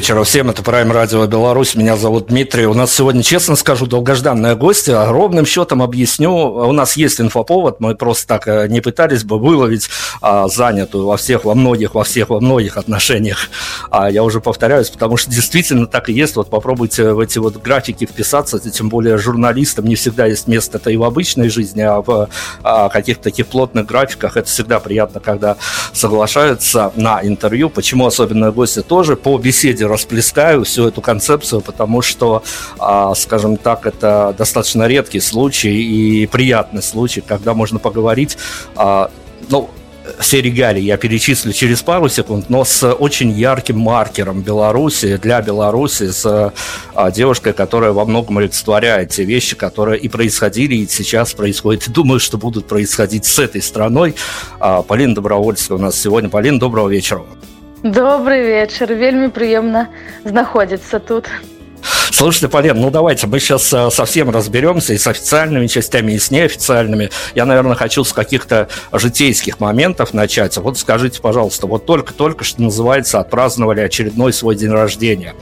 Вечера всем. Это Прайм Радио Беларусь. Меня зовут Дмитрий. У нас сегодня, честно скажу, долгожданная гостья. Ровным счетом объясню. У нас есть инфоповод. Мы просто так э, не пытались бы выловить а, занятую во всех, во многих, во всех, во многих отношениях. А я уже повторяюсь, потому что действительно так и есть. Вот попробуйте в эти вот графики вписаться. Тем более журналистам не всегда есть место это и в обычной жизни, а в а, каких-то таких плотных графиках. Это всегда приятно, когда соглашаются на интервью. Почему особенно гости тоже по беседе расплескаю всю эту концепцию, потому что, а, скажем так, это достаточно редкий случай и приятный случай, когда можно поговорить, а, ну, все регалии я перечислю через пару секунд, но с очень ярким маркером Беларуси, для Беларуси, с а, девушкой, которая во многом олицетворяет те вещи, которые и происходили, и сейчас происходят, и думаю, что будут происходить с этой страной. А, Полина Добровольская у нас сегодня. Полина, доброго вечера. Добрый вечер. Вельми приемно знаходиться тут. Слушайте, Полен, ну давайте мы сейчас э, совсем разберемся и с официальными частями, и с неофициальными. Я, наверное, хочу с каких-то житейских моментов начать. Вот скажите, пожалуйста, вот только-только, что называется, отпраздновали очередной свой день рождения.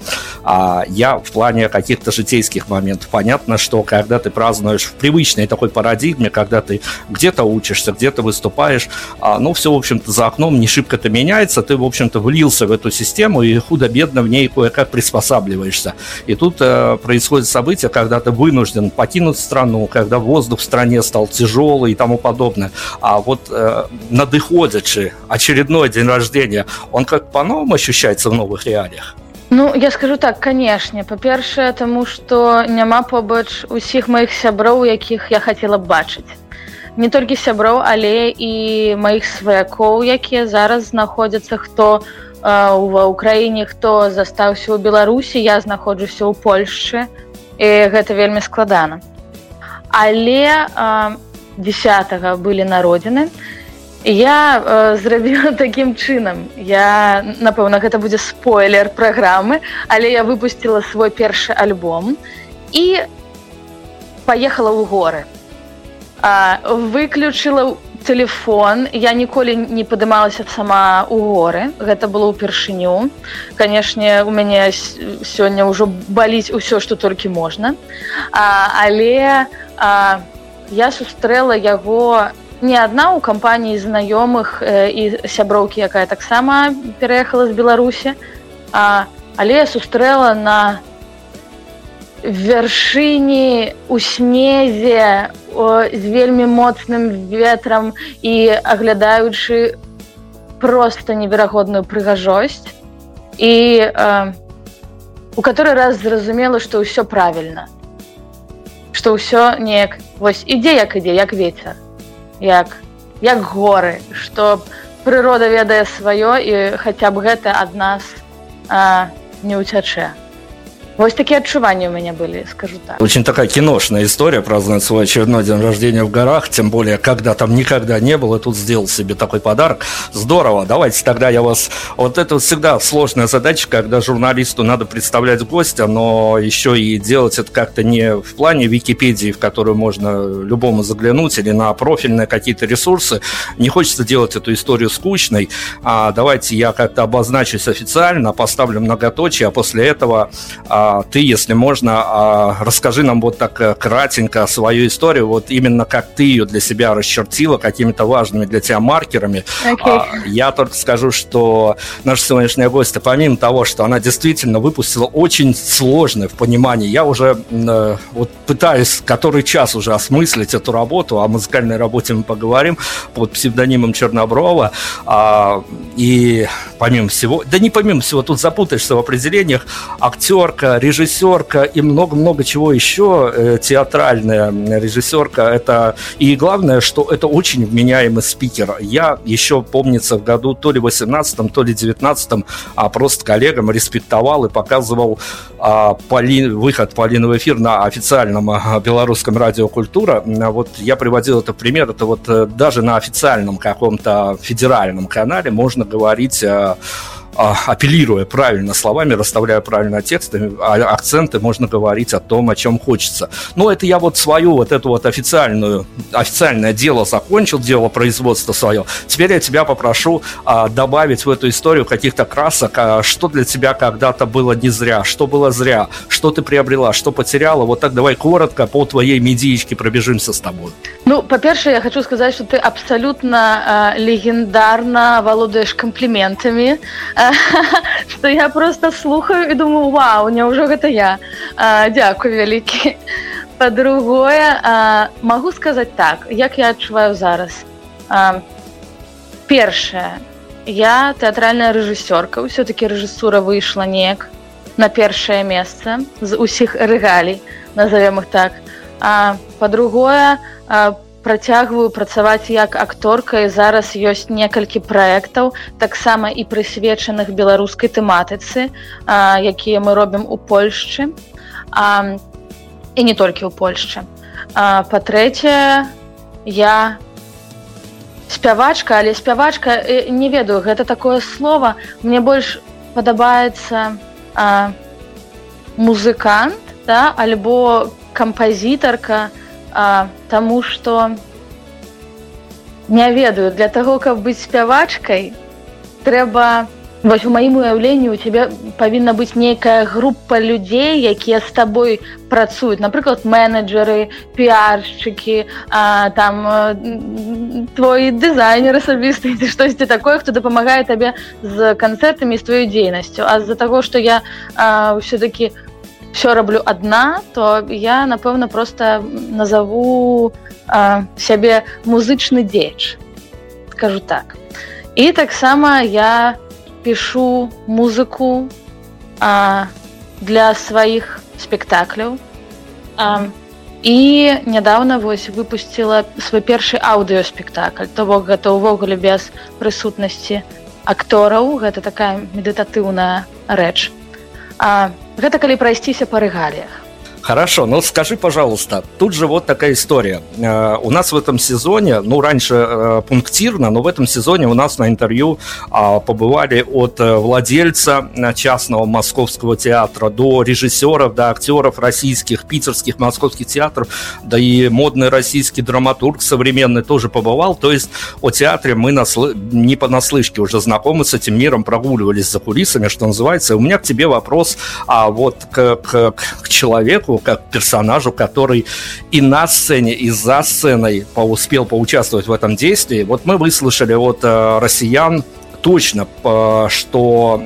А я в плане каких-то житейских моментов. Понятно, что когда ты празднуешь в привычной такой парадигме, когда ты где-то учишься, где-то выступаешь, а, ну, все, в общем-то, за окном не шибко-то меняется, ты, в общем-то, влился в эту систему и худо-бедно в ней кое-как приспосабливаешься. И тут э, происходит событие, когда ты вынужден покинуть страну, когда воздух в стране стал тяжелый и тому подобное. А вот э, надыходячи очередной день рождения, он как по-новому ощущается в новых реалиях? Ну я скажу так канешне па-першае таму што няма побач усіх маіх сяброў якіх я хацела бачыць не толькі сяброў але і маіх сваякоў якія зараз знаходзяцца хто ва ўкраіне хто застаўся ў беларусі я знаходжуся ў польшчы і гэта вельмі складана. Але 10 былі народзіны я зрабіла такім чынам. Я напэўна гэта будзе спойлер праграмы але я выпустила свой першы альбом і поехала ў горы. Выключила телефон. Я ніколі не падымалася сама у горы. Гэта было ўпершыню. Канешне у мяне сёння ўжо баліць усё што толькі можна. А, але а, я сустрэла яго не адна ў кампаніі знаёмых э, і сяброўкі якая таксама пераехала з беларусі. А, але сустрэла на вяршыні у снезе з вельмі моцным ветрам і аглядаючы просто неверагодную прыгажосць. І э, у который раз зразумела што ўсё правільна. Што ўсё неяк вось ідзе як ідзе як ветер як як горы што прырода ведае сваё і хаця б гэта ад нас э, не ўцячэ Вот такие отчувания у меня были, скажу так. Очень такая киношная история праздновать свой очередной день рождения в горах, тем более, когда там никогда не было, тут сделал себе такой подарок. Здорово, давайте тогда я вас... Вот это всегда сложная задача, когда журналисту надо представлять гостя, но еще и делать это как-то не в плане Википедии, в которую можно любому заглянуть, или на профильные какие-то ресурсы. Не хочется делать эту историю скучной. А давайте я как-то обозначусь официально, поставлю многоточие, а после этого а, а, ты, если можно, а, расскажи нам вот так э, кратенько свою историю, вот именно как ты ее для себя расчертила, какими-то важными для тебя маркерами. Okay. Я только скажу, что наша сегодняшняя гостья, помимо того, что она действительно выпустила очень сложное в понимании, я уже э, вот пытаюсь который час уже осмыслить эту работу, о музыкальной работе мы поговорим под псевдонимом Черноброва, и помимо всего, да не помимо всего, тут запутаешься в определениях, актерка, режиссерка и много-много чего еще, э, театральная режиссерка, это и главное, что это очень вменяемый спикер. Я еще, помнится, в году то ли 18 то ли 19 а просто коллегам респектовал и показывал а, Поли, выход Полины в эфир на официальном а, белорусском радио «Культура». Вот я приводил это пример, это вот э, даже на официальном каком-то федеральном канале можно говорить а, а, апеллируя правильно словами, расставляя правильно тексты, а, акценты, можно говорить о том, о чем хочется. Но это я вот свою вот эту вот официальную, официальное дело закончил, дело производства свое. Теперь я тебя попрошу а, добавить в эту историю каких-то красок, а, что для тебя когда-то было не зря, что было зря, что ты приобрела, что потеряла. Вот так давай коротко по твоей медиечке пробежимся с тобой. Ну, по-перше, я хочу сказать, что ты абсолютно э, легендарно володаешь комплиментами. Э, что я просто слухаю і думаю Вау няўжо гэта я дзякую вялікі по-другое могу сказаць так як я адчуваю зараз. Першае я тэатральная рэжысёрка ўсё-таки рэжысура выйшла неяк на першае месца з усіх рэгалей назовем их так. По-другое по працягваю працаваць як акторка і зараз ёсць некалькі праектаў таксама і прысвечаных беларускай тэматыцы якія мы робім у польшчы. А, і не толькі ў польшчы. Па-трэцяе я спявачка але спявачка не ведаю гэта такое слово. Мне больш падабаецца музыкант да альбо кампазітарка на а, тому что не ведаю для того каб быць спявачкай трэба вось у маім уяўленні у тебя павінна быць нейкая група людзей якія з табой працуюць напрыклад менеджеры піаршчыкі там твой дызайнер асабісты ці штосьці такое хто дапамагае табе з канцэртамі з тваёй дзейнасцю а з-за таго што я ўсё-таки у все раблю одна то я напэўна просто назову а, сябе музычны дзеч скажу так. І таксама я пишу музыку а, для сваіх спектакляў. А, і нядаўна вось выпусціла свой першы аўдыёспектакль то бок гэта ўвогуле без прысутнасці актораў гэта такая медытатыўная рэч а, гэта калі прайсціся па рэгаліях Хорошо, ну скажи, пожалуйста, тут же вот такая история. Э, у нас в этом сезоне, ну раньше э, пунктирно, но в этом сезоне у нас на интервью э, побывали от э, владельца частного московского театра до режиссеров, до актеров российских, питерских, московских театров, да и модный российский драматург современный тоже побывал. То есть о театре мы наслы... не понаслышке уже знакомы с этим миром, прогуливались за кулисами, что называется. у меня к тебе вопрос а вот к, к, к человеку, как персонажу, который и на сцене, и за сценой успел поучаствовать в этом действии. Вот мы выслушали от э, россиян точно, что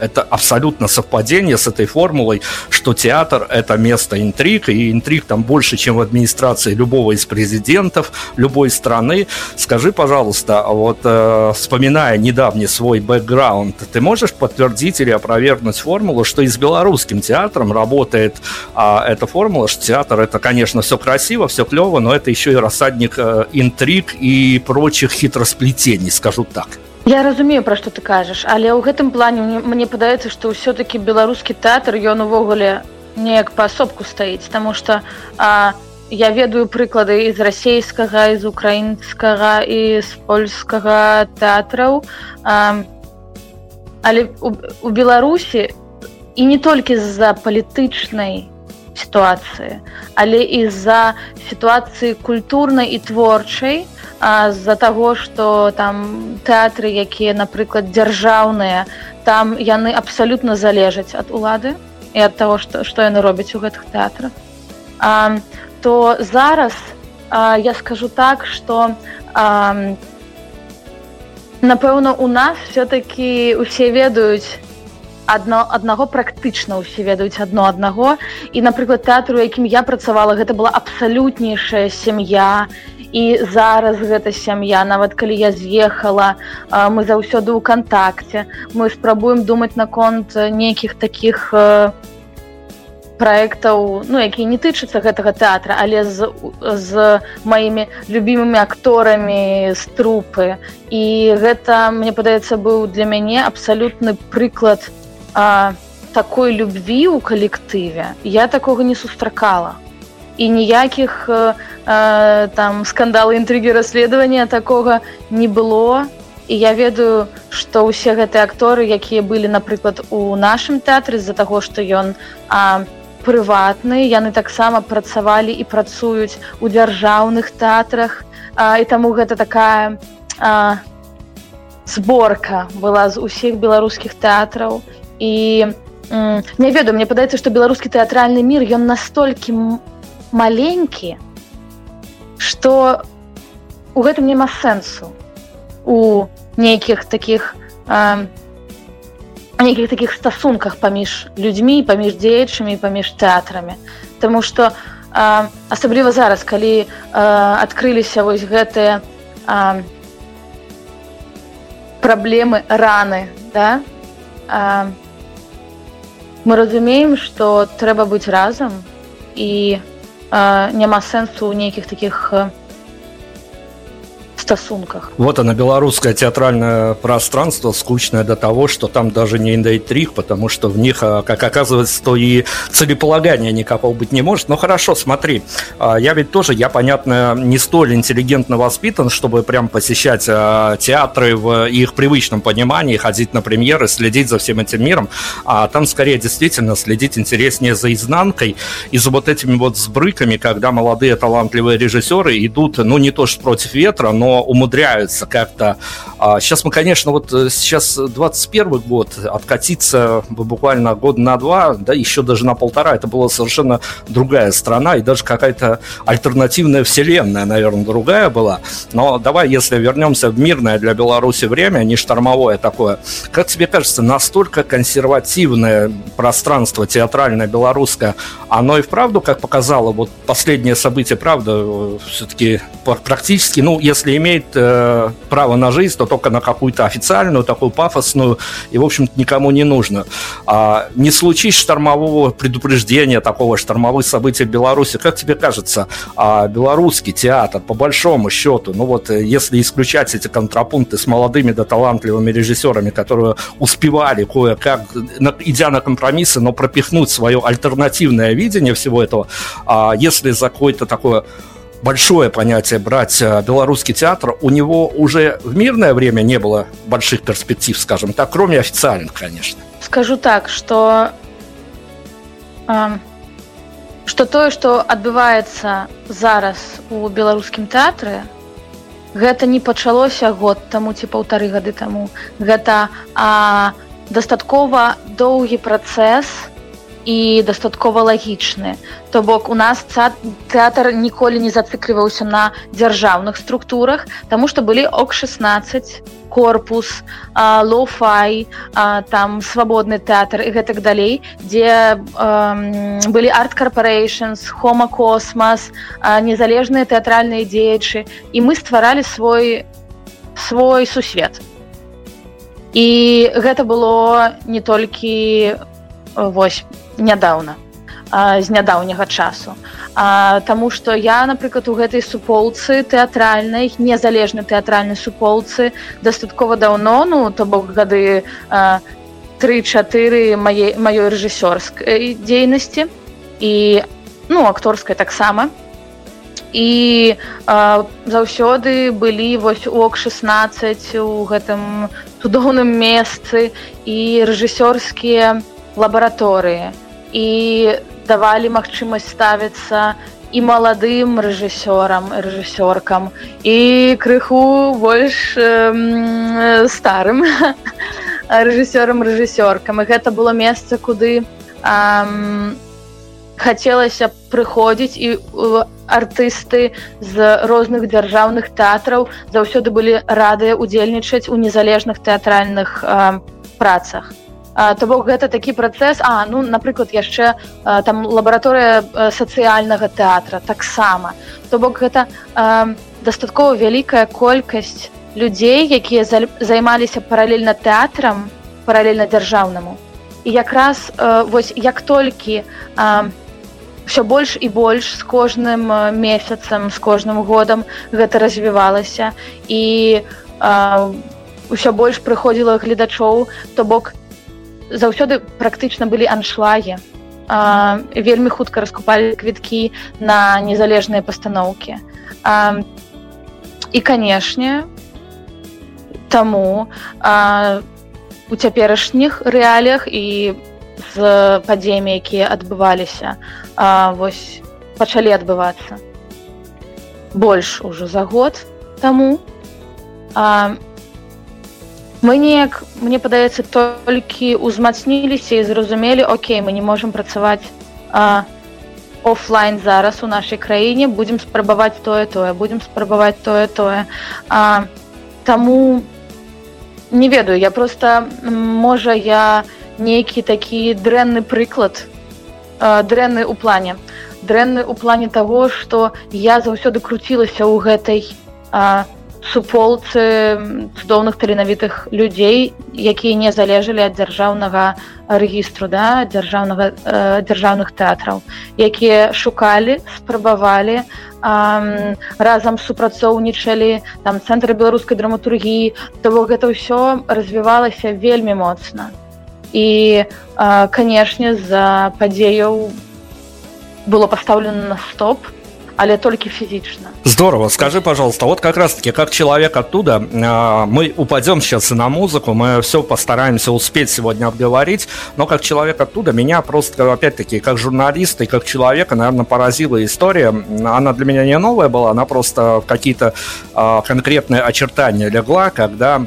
это абсолютно совпадение с этой формулой, что театр – это место интриг, и интриг там больше, чем в администрации любого из президентов любой страны. Скажи, пожалуйста, вот э, вспоминая недавний свой бэкграунд, ты можешь подтвердить или опровергнуть формулу, что и с белорусским театром работает а, эта формула, что театр – это, конечно, все красиво, все клево, но это еще и рассадник э, интриг и прочих хитросплетений, скажу так. Я разумею пра што ты кажаш але ў гэтым плане мне, мне падаецца што ўсё-таки беларускі тэатр ён увогуле неяк паасобку стаіць тому что а, я ведаю прыклады з расійскага з украінскага і з польскага тэатраў. Але у, у беларусі і не толькі з-за палітычнай сітуацыі але і з-за сітуацыі культурнай і творчай з-за таго што там тэатры якія напрыклад дзяржаўныя там яны абсалютна залежаць ад улады і ад таго што што яны робяць у гэтых тэатрах. А, то зараз а, я скажу так што напэўна у нас все-таки усе ведаюць адно аднаго практычна ўсе ведаюць адно аднаго. І напрыклад тэатру якім я працавала гэта была абсалютнейшая сям'я. і і зараз гэта сям'я. Нават калі я з'ехала мы заўсёды ў кантакце. Мы спрабуем думаць наконт нейкіх таких проектаў ну якія не тычацца гэтага тэатра але з, з маімі любімымі акторамі з трупы. І гэта мне падаецца быў для мяне абсалютны прыклад а, такой любві ў калектыве. Я такога не сустракала і ніякіх э, э, там скандалы інтрыгі расследавання такога не было. І я ведаю што ўсе гэтыя акторы якія былі напрыклад у нашым тэатры з-за таго што ён прыватны яны таксама працавалі і працуюць у дзяржаўных тэатрах. А, і таму гэта такая а, зборка была з усіх беларускіх тэатраў. І не ведаю мне падаецца што беларускі тэатральны мір ён настолькі маленькі что у гэтым няма сэнсу у нейкіх таких э, нейкіх таких стасунках паміж людзьмі паміж дзеячамі паміж тэатрамі Таму что э, асабліва зараз калі э, адкрыліся вось гэтыя э, праблемы раны да э, мы разумеем что трэба быць разам і у няма сэнсу ў нейкіх таких стасунках. Вот она, белорусское театральное пространство, скучное до того, что там даже не индейтрих, потому что в них, а, как оказывается, то и целеполагания никакого быть не может. Но хорошо, смотри, а, я ведь тоже, я, понятно, не столь интеллигентно воспитан, чтобы прям посещать а, театры в их привычном понимании, ходить на премьеры, следить за всем этим миром, а там скорее действительно следить интереснее за изнанкой и за вот этими вот сбрыками, когда молодые талантливые режиссеры идут, ну не то что против ветра, но умудряются как-то. Сейчас мы, конечно, вот э, сейчас 21 год, откатиться буквально год на два, да, еще даже на полтора, это была совершенно другая страна, и даже какая-то альтернативная вселенная, наверное, другая была. Но давай, если вернемся в мирное для Беларуси время, не штормовое такое, как тебе кажется, настолько консервативное пространство театральное белорусское, оно и вправду, как показало вот последнее событие, правда, э, все-таки практически, ну, если иметь имеет э, право на жизнь, то только на какую-то официальную, такую пафосную, и, в общем-то, никому не нужно. А, не случись штормового предупреждения, такого штормовых событий в Беларуси, как тебе кажется, а белорусский театр, по большому счету, ну вот, э, если исключать эти контрапункты с молодыми да талантливыми режиссерами, которые успевали кое-как, идя на компромиссы, но пропихнуть свое альтернативное видение всего этого, а если за какое-то такое большое понятие брать э, белорусский театр, у него уже в мирное время не было больших перспектив, скажем так, кроме официальных, конечно. Скажу так, что э, что тое, што адбываецца зараз у беларускім тэатры, гэта не пачалося год таму ці паўтары гады таму. Гэта а, дастаткова доўгі працэс, і дастаткова лагічны. То бок у нас тэатр ніколі не зацыкліваўся на дзяржаўных структурах тому что былі ок 16 корпус лофай там свабодны тэатр і гэтак далей дзе былі арт корпорейшнс хома космас незалежныя тэатральныя дзеячы. І мы стваралі свой свой сусвет. І гэта было не толькі вось нядаўна з нядаўняга часу. А, Таму што я напрыклад у гэтай суполцы тэатральнай незалежнай тэатральнай суполцы дастаткова даўно ну то бок гады тры-чатыры мае маёй рэжысёрскай дзейнасці. І ну акторскай таксама. І а, заўсёды былі вось ок 16 у гэтым цудоўным месцы і рэжысёрскія лабараторыі і давалі магчымасць ставіцца і маладым рэжысёрам рэжысёркам і крыху больш э, старым рэжысёрам рэжысёркам. І гэта было месца куды э, хацелася прыходзіць і артысты з розных дзяржаўных тэатраў заўсёды былі радыя удзельнічаць у незалежных тэатральных э, працах то бок гэта такі працэс. А ну напрыклад яшчэ там лабараторыя сацыяльнага тэатра таксама. То бок гэта э, дастаткова вялікая колькасць людзей якія займаліся паралельна тэатрам паралельна дзяржаўнаму. І якраз э, вось як толькі все больш і больш з кожным месяцам з кожным годам гэта развівалася. І ўсё больш прыходзіла гледачоў то бок заўсёды практычна былі аншлагі. Вельмі хутка раскупалі квіткі на незалежныя пастаноўкі. І канешне таму у цяперашніх рэаліях і з падзеямі якія адбываліся вось пачалі адбывацца больш ужо за год таму. А, мы неяк мне падаецца толькі узмацніліся і зразумелі Окей мы не можемм працаваць офлайн зараз у нашай краіне будзем спрабаваць тое тое будзем спрабаваць тое тое а, таму не ведаю я просто можа я нейкі такі дрэнны прыклад дрэнны у плане. Дрэнны у плане того что я заўсёды круцілася ў гэтай а, суполцы цудоўных таленавітых людзей якія не залежалі ад дзяржаўнага рэгістру да дзяржаўнага э, дзяржаўных тэатраў якія шукалі спрабавалі э, разам супрацоўнічалі там цэнтры беларускай драматургіі. То бок гэта ўсё развівалася вельмі моцна. І э, канешне з-за падзеяў было пастаўлена на стоп. то але только физично. Здорово. Скажи, пожалуйста, вот как раз-таки, как человек оттуда, а, мы упадем сейчас и на музыку, мы все постараемся успеть сегодня обговорить, но как человек оттуда, меня просто, опять-таки, как журналиста и как человека, наверное, поразила история. Она для меня не новая была, она просто какие-то а, конкретные очертания легла, когда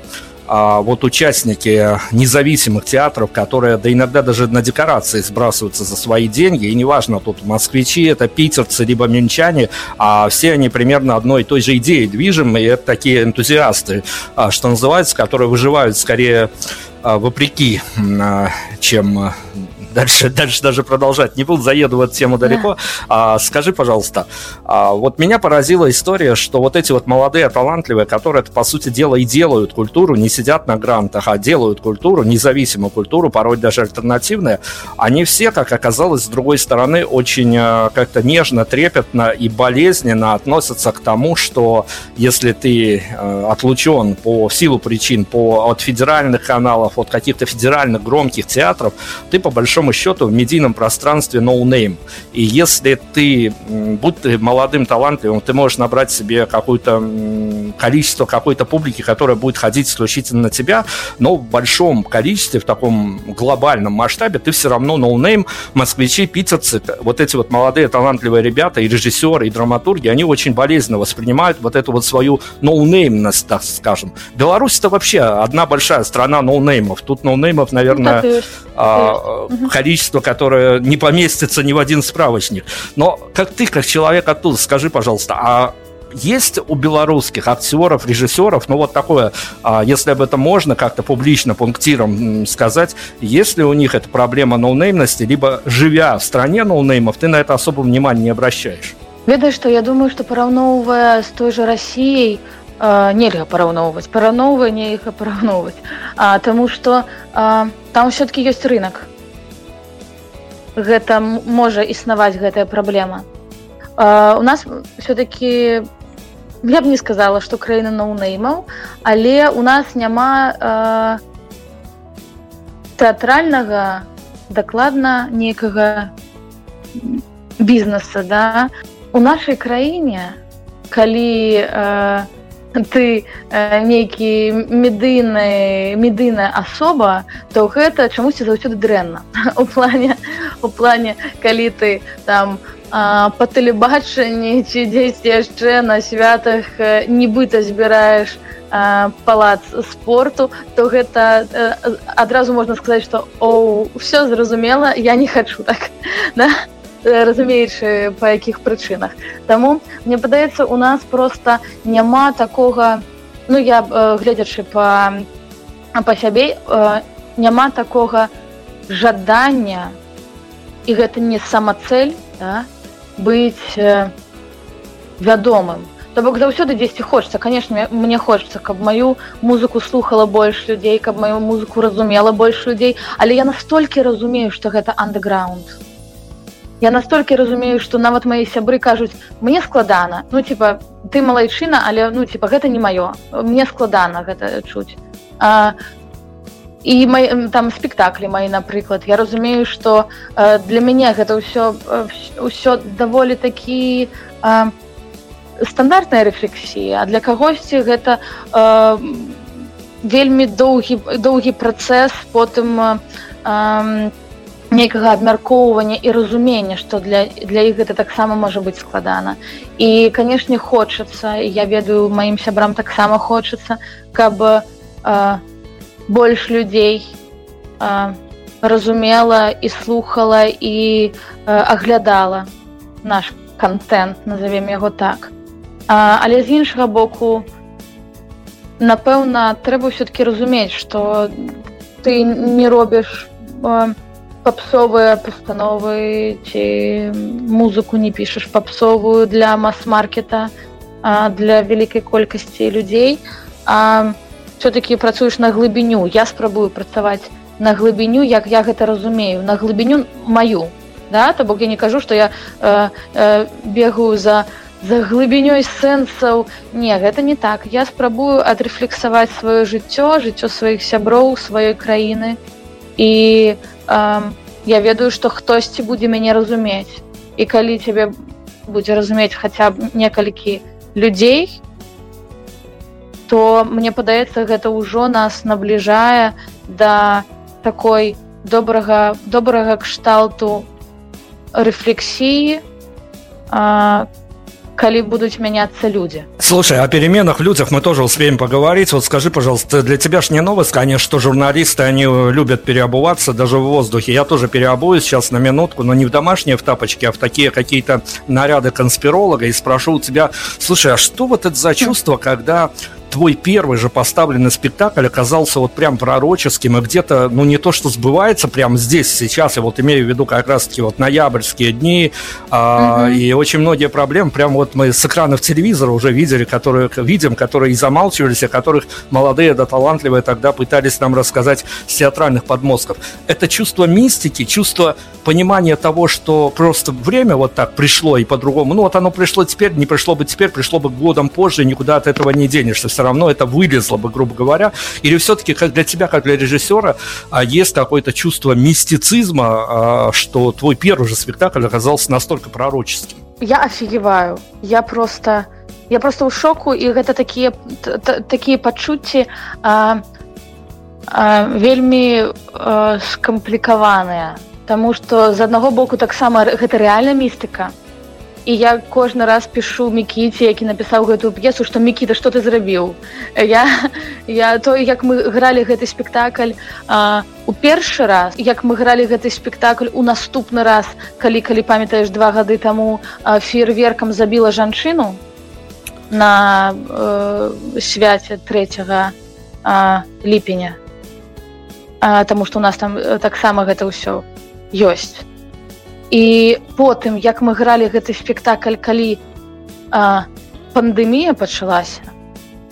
вот участники независимых театров, которые, да иногда даже на декорации сбрасываются за свои деньги, и неважно, тут москвичи, это питерцы, либо минчане, а все они примерно одной и той же идеей движимы, и это такие энтузиасты, а, что называется, которые выживают скорее а, вопреки, чем дальше, дальше даже продолжать не буду, заеду в эту тему далеко. А, скажи, пожалуйста, а, вот меня поразила история, что вот эти вот молодые, талантливые, которые, по сути дела, и делают культуру, не сидят на грантах, а делают культуру, независимую культуру, порой даже альтернативные, они все, как оказалось, с другой стороны, очень а, как-то нежно, трепетно и болезненно относятся к тому, что если ты а, отлучен по силу причин по, от федеральных каналов, от каких-то федеральных громких театров, ты по большому счету в медийном пространстве no name. И если ты, будь ты молодым, талантливым, ты можешь набрать себе какое-то количество какой-то публики, которая будет ходить исключительно на тебя, но в большом количестве, в таком глобальном масштабе, ты все равно no name, москвичи, питерцы, вот эти вот молодые талантливые ребята, и режиссеры, и драматурги, они очень болезненно воспринимают вот эту вот свою ноунеймность, так скажем. Беларусь это вообще одна большая страна ноунеймов. Тут ноунеймов, наверное, ну, а, количество, которое не поместится ни в один справочник. Но как ты, как человек оттуда, скажи, пожалуйста, а есть у белорусских актеров, режиссеров, ну вот такое, а, если об этом можно как-то публично, пунктиром сказать, есть ли у них эта проблема ноунеймности, либо живя в стране ноунеймов, ты на это особо внимания не обращаешь? Ведаеш што я думаю што параўноўвае з той жа рассіяй э, нельга параўноўваць параўноўвае нельга параўноўваць Таму што э, там все-таки ёсць рынок гэта можа існаваць гэтая праблема. Э, у нас все-таки я б не сказала што краіна ноунеймаў але у нас няма э, тэатральнага дакладна некага бізнеса да. У нашай краіне калі э, ты э, нейкі медыйны медыйная асоба то гэта чамусьці заўсёды дрэнна. У плане у плане калі ты там по тэлебачанні ці дзесьці яшчэ на святах нібыта збіраеш палац спорту то гэта адразу можна сказаць што о все зразумела я не хочу так да? разумеючы па якіх прычынах Таму мне падаецца у нас просто няма такога ну я гледзячы па па сябе няма такога жадання і гэта не самацэль да, быць вядомым То бок заўсёды дзесьці хочется. Конечно мне хочется каб маю музыку слухала больш людзей каб маю музыку разумела больш людзей але я настолькі разумею что гэта андеграунд я настолькі разумею что нават мои сябры кажуць мне складана ну типа ты малайчына але ну типа гэта не маё мне складана гэта чуць а, і май, там спектаклі мои напрыклад я разумею что э, для мяне гэта ўсё ўсё даволі такі э, стандартная рэфлексія а для кагосьці гэта э, вельмі доўгі доўгі працэс потым э, э, нейкага абмяркоўвання і разумення што для для іх гэта таксама можа быць складана і канешне хочацца я ведаю маім сябрам таксама хочацца каб э, больш людзей э, разумела і слухала і э, аглядала наш контент назовем яго так. А, але з іншага боку напэўна трэба все-таки разумець что ты не робіш папсовыя пастановы ці музыку не пішаш папсовую для мас-маркета для вялікай колькасці людзей все-таки працуеш на глыбіню я спрабую працаваць на глыбіню як я гэта разумею на глыбіню маю. Да? То бок я не кажу что я э, э, бегаю за за глыбінёй сэнсаў не гэта не так. Я спрабую адрэфлексаваць сваё жыццё жыццё сваіх сяброў сваёй краіны і э, я ведаю што хтосьці будзе мяне разумець і калі цябе будзе разумець хаця б некалькі людзей то мне падаецца гэта ўжо нас набліжае да такой добрага добрага кшталту рэфлексіі калі будуць мяняцца люди слушай о переменах людях мы тоже успеем поговорить вот скажи пожалуйста для тебя ж не новость конечно что журналисты они любят переобуваться даже в воздухе я тоже переобуюсь сейчас на минутку но не в домашние в тапочке а в такие какие-то наряды конспиролога и спрошу у тебя слушай а что вот это за чувство когда твой первый же поставленный спектакль оказался вот прям пророческим, и где-то, ну, не то, что сбывается прямо здесь, сейчас, я вот имею в виду как раз-таки вот ноябрьские дни, а, mm-hmm. и очень многие проблемы, прям вот мы с экранов телевизора уже видели, которые, видим, которые и замалчивались, о которых молодые да талантливые тогда пытались нам рассказать с театральных подмостков. Это чувство мистики, чувство понимания того, что просто время вот так пришло и по-другому. Ну, вот оно пришло теперь, не пришло бы теперь, пришло бы годом позже, никуда от этого не денешься Все равно это вылезло бы, грубо говоря. Или все-таки как для тебя, как для режиссера, а, есть какое-то чувство мистицизма, а, что твой первый же спектакль оказался настолько пророческим? Я офигеваю. Я просто... Я просто ў шоку і гэта такія такія пачуцці а, а, вельмі а, скамплікаваныя Таму што з аднаго боку таксама гэта рэальна містыка і я кожны раз пишу мікіці які напісаў гэтую п'есу што мікіта што ты зрабіў я я то як мы гралі гэты спектакль а, у першы раз як мы гралі гэты спектакль у наступны раз калі калі памятаеш два гады таму фейерверкам забіла жанчыну на э, свяце 3 ліпеня Таму што у нас там э, таксама гэта ўсё ёсць і потым як мы гралі гэты спектакль калі а, пандемія пачалася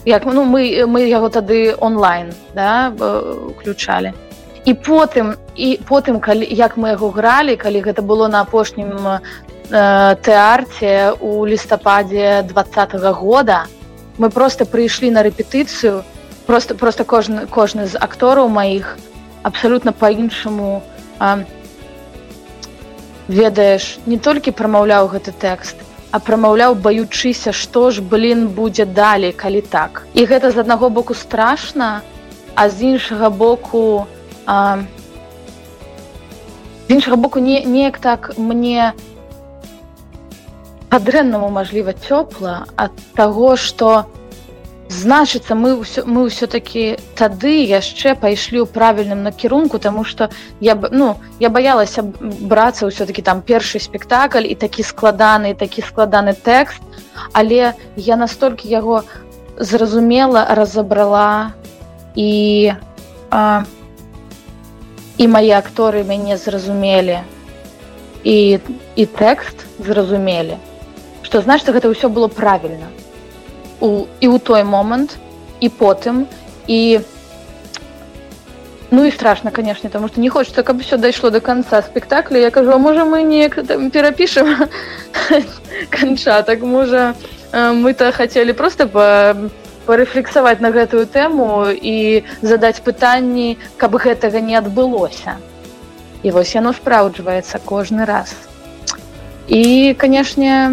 як ну мы мы яго тады онлайн да уключалі. І потым і потым калі як мы яго гралі калі гэта было на апошнім э, тэарце у лістападзе двадцатого года мы просто прыйшлі на рэпетыцыю просто просто кожны кожны з актораў маіх абсалютна по-іншаму а, ведаеш не толькі прамаўляў гэты тэкст а прамаўляў баючыся што ж блин будзе далей калі так. І гэта з аднаго боку страшна а з іншага боку а, з іншага боку не неяк так мне падрэннаму мажліва цёпла ад таго што у значыцца мы ўсё мы ўсё-таки тады яшчэ пайшлі ў правільным накірунку тому что я ну я баялася брацца ўсё-таки там першы спектакль і такі складаны такі складаны тэкст але я настолькі яго зразумела разабрала і а, і мае акторы мяне зразумелі і і тэкст зразумелі что значит гэта ўсё было правильно у, і ў той момант і потым і ну і страшно конечно тому что не хочется каб все дайшло до конца спектакля. Я кажу можа мы неяк перапішем канча так можа мы-то хотели просто по парэфлексаваць на гэтую тэму і задаць пытанні каб гэтага не адбылося і вось яно спраўджваецца кожны раз. І канешне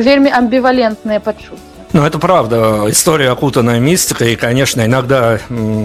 вельмі амбівалентныя пачуцці Ну, это правда. История окутанная мистикой, и, конечно, иногда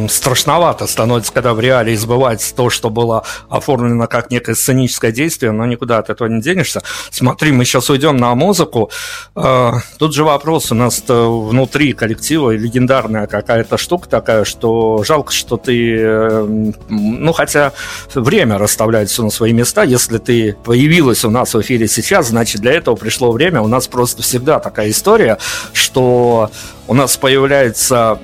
страшновато становится, когда в реалии сбывается то, что было оформлено как некое сценическое действие, но никуда от этого не денешься. Смотри, мы сейчас уйдем на музыку. Э, тут же вопрос. У нас внутри коллектива легендарная какая-то штука такая, что жалко, что ты... Э, ну, хотя время расставляет все на свои места. Если ты появилась у нас в эфире сейчас, значит, для этого пришло время. У нас просто всегда такая история, что что у нас появляется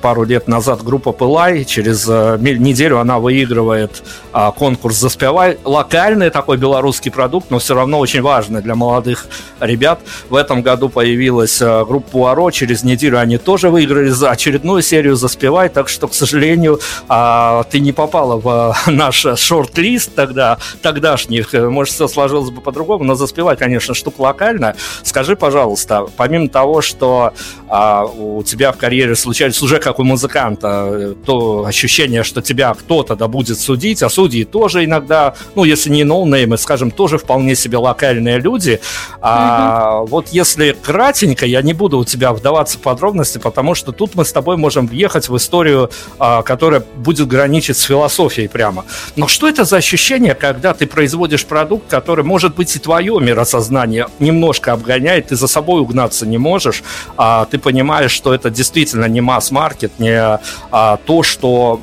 пару лет назад группа Пылай. Через э, неделю она выигрывает а, конкурс «Заспевай». Локальный такой белорусский продукт, но все равно очень важный для молодых ребят. В этом году появилась э, группа Пуаро. Через неделю они тоже выиграли за очередную серию «Заспевай». Так что, к сожалению, а, ты не попала в э, наш шорт-лист тогда, тогдашних. Может, все сложилось бы по-другому, но «Заспевай», конечно, штука локальная. Скажи, пожалуйста, помимо того, что а, у тебя в карьере случались уже как у музыканта, то ощущение, что тебя кто-то да будет судить, а судьи тоже иногда, ну, если не ноунеймы, скажем, тоже вполне себе локальные люди. А угу. вот если кратенько, я не буду у тебя вдаваться в подробности, потому что тут мы с тобой можем въехать в историю, а, которая будет граничить с философией прямо. Но что это за ощущение, когда ты производишь продукт, который, может быть, и твое миросознание немножко обгоняет, ты за собой угнаться не можешь, а, ты понимаешь, что это действительно не масс-маркет, не а, то, что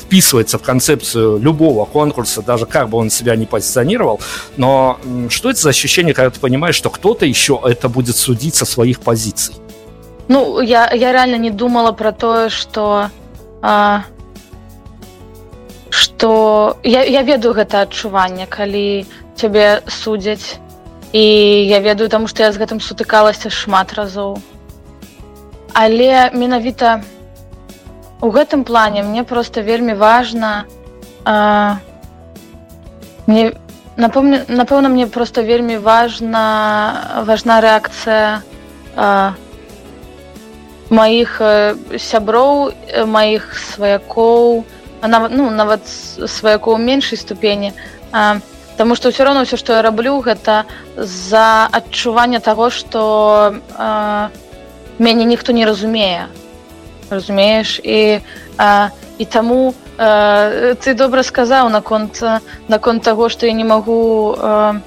вписывается в концепцию любого конкурса, даже как бы он себя не позиционировал. Но что это за ощущение, когда ты понимаешь, что кто-то еще это будет судить со своих позиций? ну я я реально не думала про тое что а, что я, я ведаю гэта адчуванне калі цябе судзяць і я ведаю таму што я з гэтым сутыкалася шмат разоў але менавіта у гэтым плане мне просто вельмі важна мне напомню напэўна мне просто вельмі важна важна рэакцыя маіх сяброў маіх сваякоў нават ну нават сваякоў меншай ступені а, Таму што ўсё роўно ўсё што я раблю гэта за адчування таго што мяне ніхто не разумее. Разумееш? І а, і таму а, ты добра сказаў наконт наконт таго што я не магу а,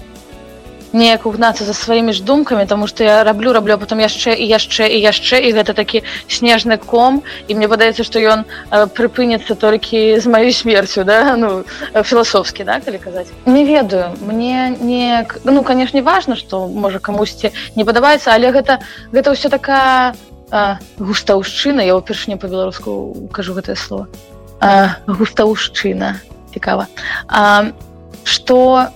неяк угнацца за сваімі ж думкамі тому что я раблю раблю потом яшчэ і яшчэ і яшчэ і гэта такі снежны ком і мне падаецца что ён прыпынецца толькі з маёй смерцю да ну філасофскі да калі казаць не ведаю мне не ну канешне важно что можа камусьці не падабаецца але гэта гэта ўсё такая густаўшчына я ўпершыню по-беларуску кажу гэтае слово. Густаўшчына цікава что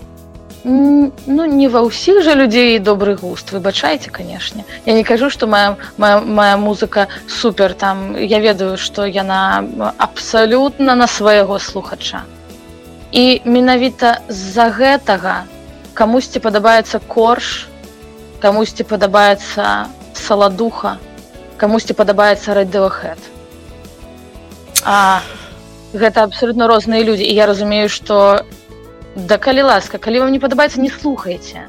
ну не ва ўсіх жа людзей добры густ выбачайце канешне я не кажу что моя моя, моя музыка супер там я ведаю что яна абсалютна на свайго слухача. І менавіта з-за гэтага камусьці падабаецца корж камусьці падабаецца саладуха камусьці падабаецца радыохэд а гэта абсолютно розныя людзі. І я разумею что Да калі ласка, калі вам не падабаецца, не слухайце.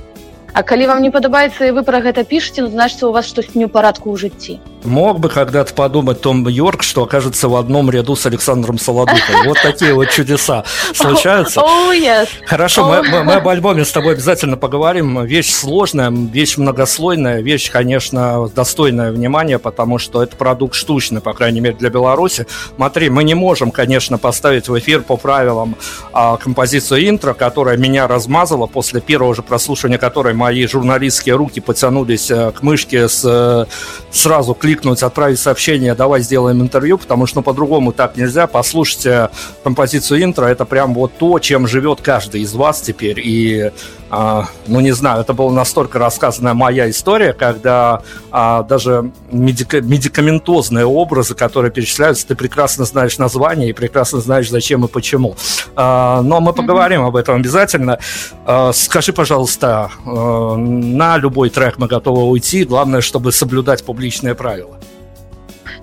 А калі вам не падабаецца і вы пра гэта пішце, ну, значыцца у вас штось не ў парадку ў жыцці. Мог бы когда-то подумать Том Йорк, что окажется в одном ряду с Александром Солодухой. Вот такие вот чудеса случаются. Oh, yes. Хорошо, oh. Мы, мы, мы об альбоме с тобой обязательно поговорим. Вещь сложная, вещь многослойная, вещь, конечно, достойная внимания, потому что это продукт штучный, по крайней мере, для Беларуси. Смотри, мы не можем, конечно, поставить в эфир по правилам а, композицию интро, которая меня размазала после первого же прослушивания, которой мои журналистские руки потянулись э, к мышке с э, сразу кликнуть, отправить сообщение, давай сделаем интервью, потому что ну, по-другому так нельзя. Послушайте композицию интро, это прям вот то, чем живет каждый из вас теперь. И, а, ну не знаю, это была настолько рассказанная моя история, когда а, даже медика- медикаментозные образы, которые перечисляются, ты прекрасно знаешь название и прекрасно знаешь, зачем и почему. А, но мы поговорим mm-hmm. об этом обязательно. А, скажи, пожалуйста, а, на любой трек мы готовы уйти, главное, чтобы соблюдать публичные правила.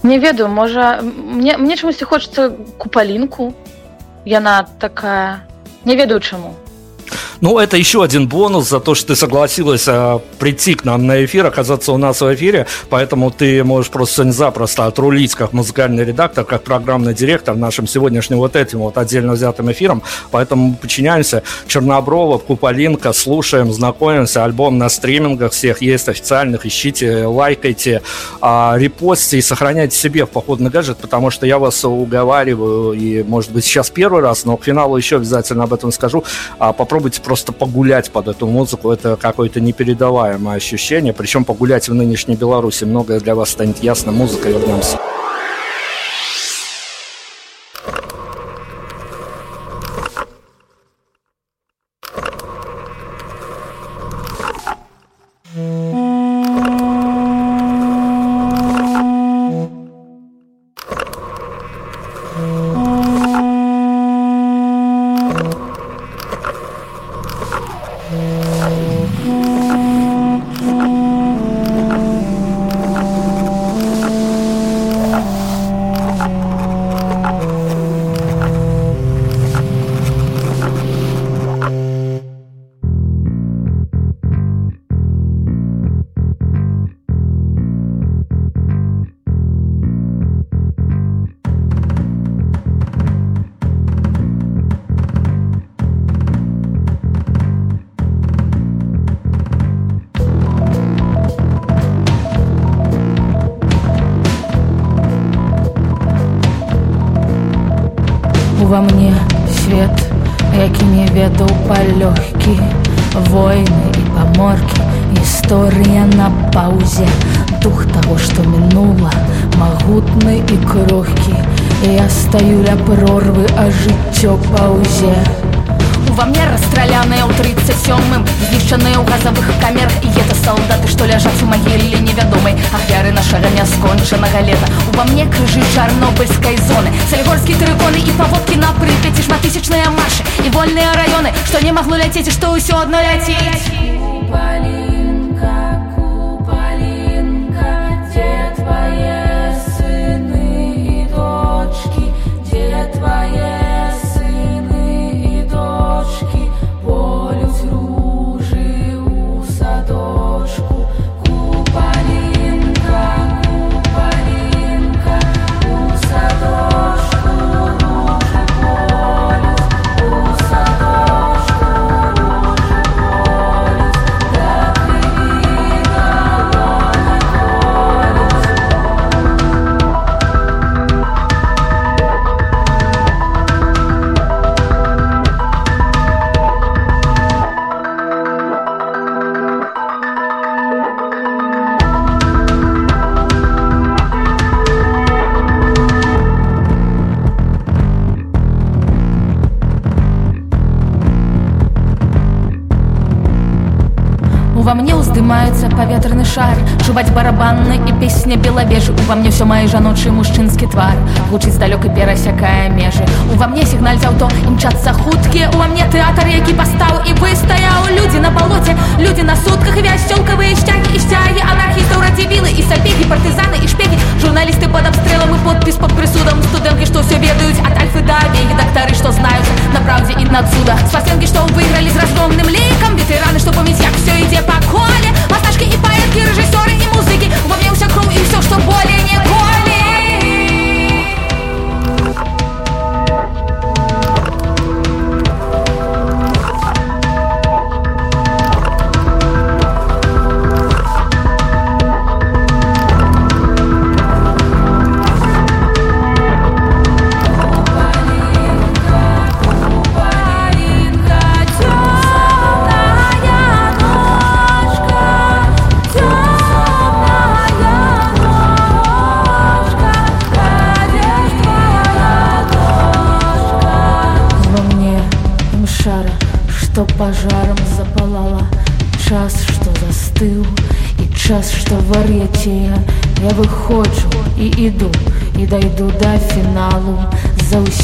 Не ведаю, можа мне, мне чамусьці хочется купалінку. Яна такая не ведаю чаму. Ну, это еще один бонус за то, что ты согласилась а, прийти к нам на эфир, оказаться у нас в эфире, поэтому ты можешь просто сегодня запросто отрулить как музыкальный редактор, как программный директор нашим сегодняшним вот этим вот отдельно взятым эфиром, поэтому подчиняемся. Черноброва, Куполинка, слушаем, знакомимся, альбом на стримингах всех есть официальных, ищите, лайкайте, а, репостите и сохраняйте себе в походный гаджет, потому что я вас уговариваю, и может быть сейчас первый раз, но к финалу еще обязательно об этом скажу, а, попробуйте просто погулять под эту музыку, это какое-то непередаваемое ощущение. Причем погулять в нынешней Беларуси многое для вас станет ясно. Музыка, вернемся.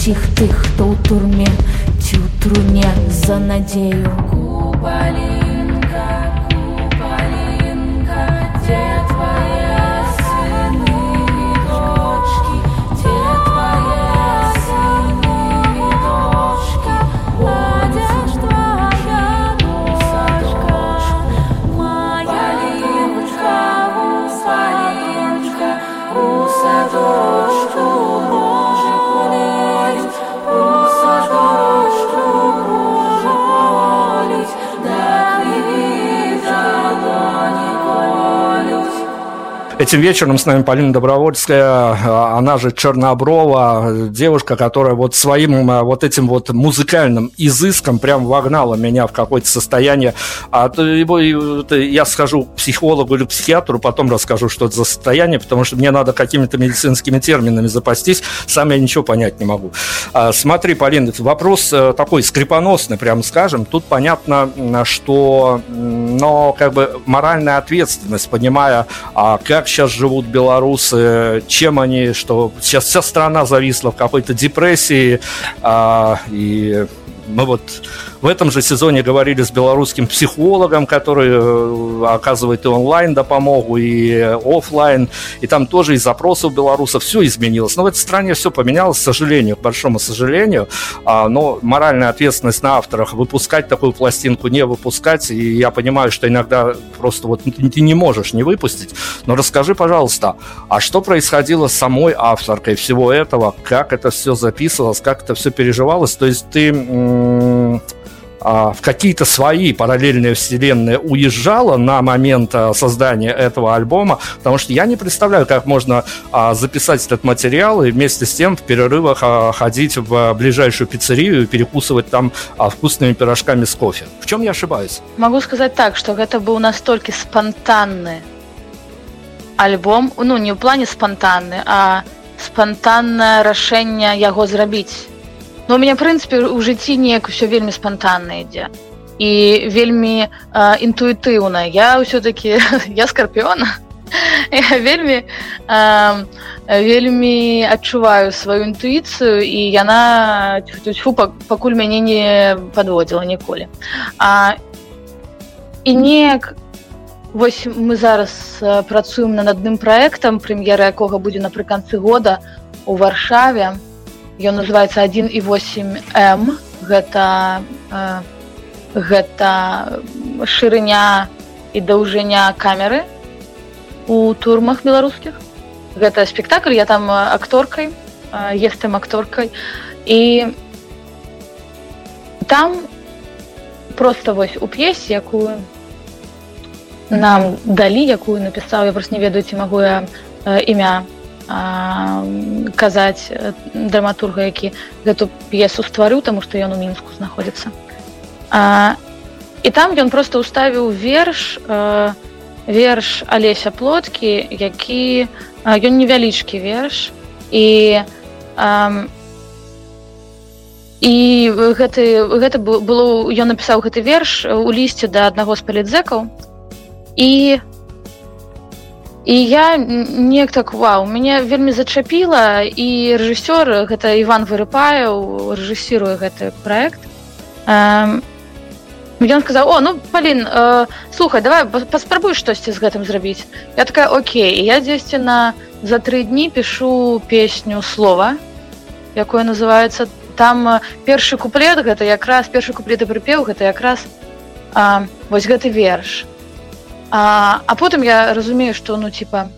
Ўсіх тых, хто ў турме ці ў труне за надзею. Этим вечером с нами Полина Добровольская, а, она же Черноброва, девушка, которая вот своим а, вот этим вот музыкальным изыском прям вогнала меня в какое-то состояние. А то то я схожу к психологу или к психиатру, потом расскажу, что это за состояние, потому что мне надо какими-то медицинскими терминами запастись, сам я ничего понять не могу. А, Смотри, Полина, вопрос э, такой скрипоносный, прям скажем. Тут понятно, что, но как бы моральная ответственность, понимая, а как сейчас живут белорусы, чем они, что сейчас вся страна зависла в какой-то депрессии, а, и мы вот в этом же сезоне говорили с белорусским психологом, который э, оказывает и онлайн допомогу, и офлайн, и там тоже из запросов белорусов все изменилось. Но в этой стране все поменялось, к сожалению, к большому сожалению. А, Но моральная ответственность на авторах выпускать такую пластинку, не выпускать. И я понимаю, что иногда просто вот ты не можешь не выпустить. Но расскажи, пожалуйста, а что происходило с самой авторкой всего этого? Как это все записывалось, как это все переживалось? То есть ты в какие-то свои параллельные вселенные уезжала на момент а, создания этого альбома, потому что я не представляю, как можно а, записать этот материал и вместе с тем в перерывах а, ходить в ближайшую пиццерию и перекусывать там а, вкусными пирожками с кофе. В чем я ошибаюсь? Могу сказаць так, што гэта быў настолькі спантанны альбом ну не ў плане спантанны а спантаннае рашэнне яго зрабіць Ну у мяне прынцыпе у жыцці неяк усё вельмі спантанна ідзе і вельмі інтуітыўна я ўсё-таки я скарпіона вельмі э, вельмі адчуваю сваю інтуіцыю і яна фу, пакуль мяне не падводзіла ніколі а, і неяк вось мы зараз працуем над адным праектам прэм'ера якога будзе напрыканцы года у варшаве ён называется 1 і 8 м гэта э, гэта шырыня і даўжыня камеры у турмах беларускіх. Гэта спектакль я там акторкай естым акторкай. І там просто вось у п'есе якую нам далі якую напісаў я просто не ведаю ці магу я імя казаць драматурга які гэту п'есу стварыў таму што ён у мінску знаходзіцца. І там ён просто ўставіў верш у верш алеся плоткі які ён невялічкі верш і а, і гэты гэта было ён напісаў гэты верш у лісце да аднаго з палідзекаў і і я неяк так ва у мяне вельмі зачапіла і рэжысёр гэта Іван вырыпаяў рэжысіруе гэты проект і ён сказаў о ну палін э, слухай давай паспрабуй штосьці з гэтым зрабіць я такая Окей я дзесьці на за тры дні пишу песню слова якое называется там першы куплет гэта якраз першы куплет і прыпеў гэта якраз а, вось гэты верш а, а потым я разумею что ну типа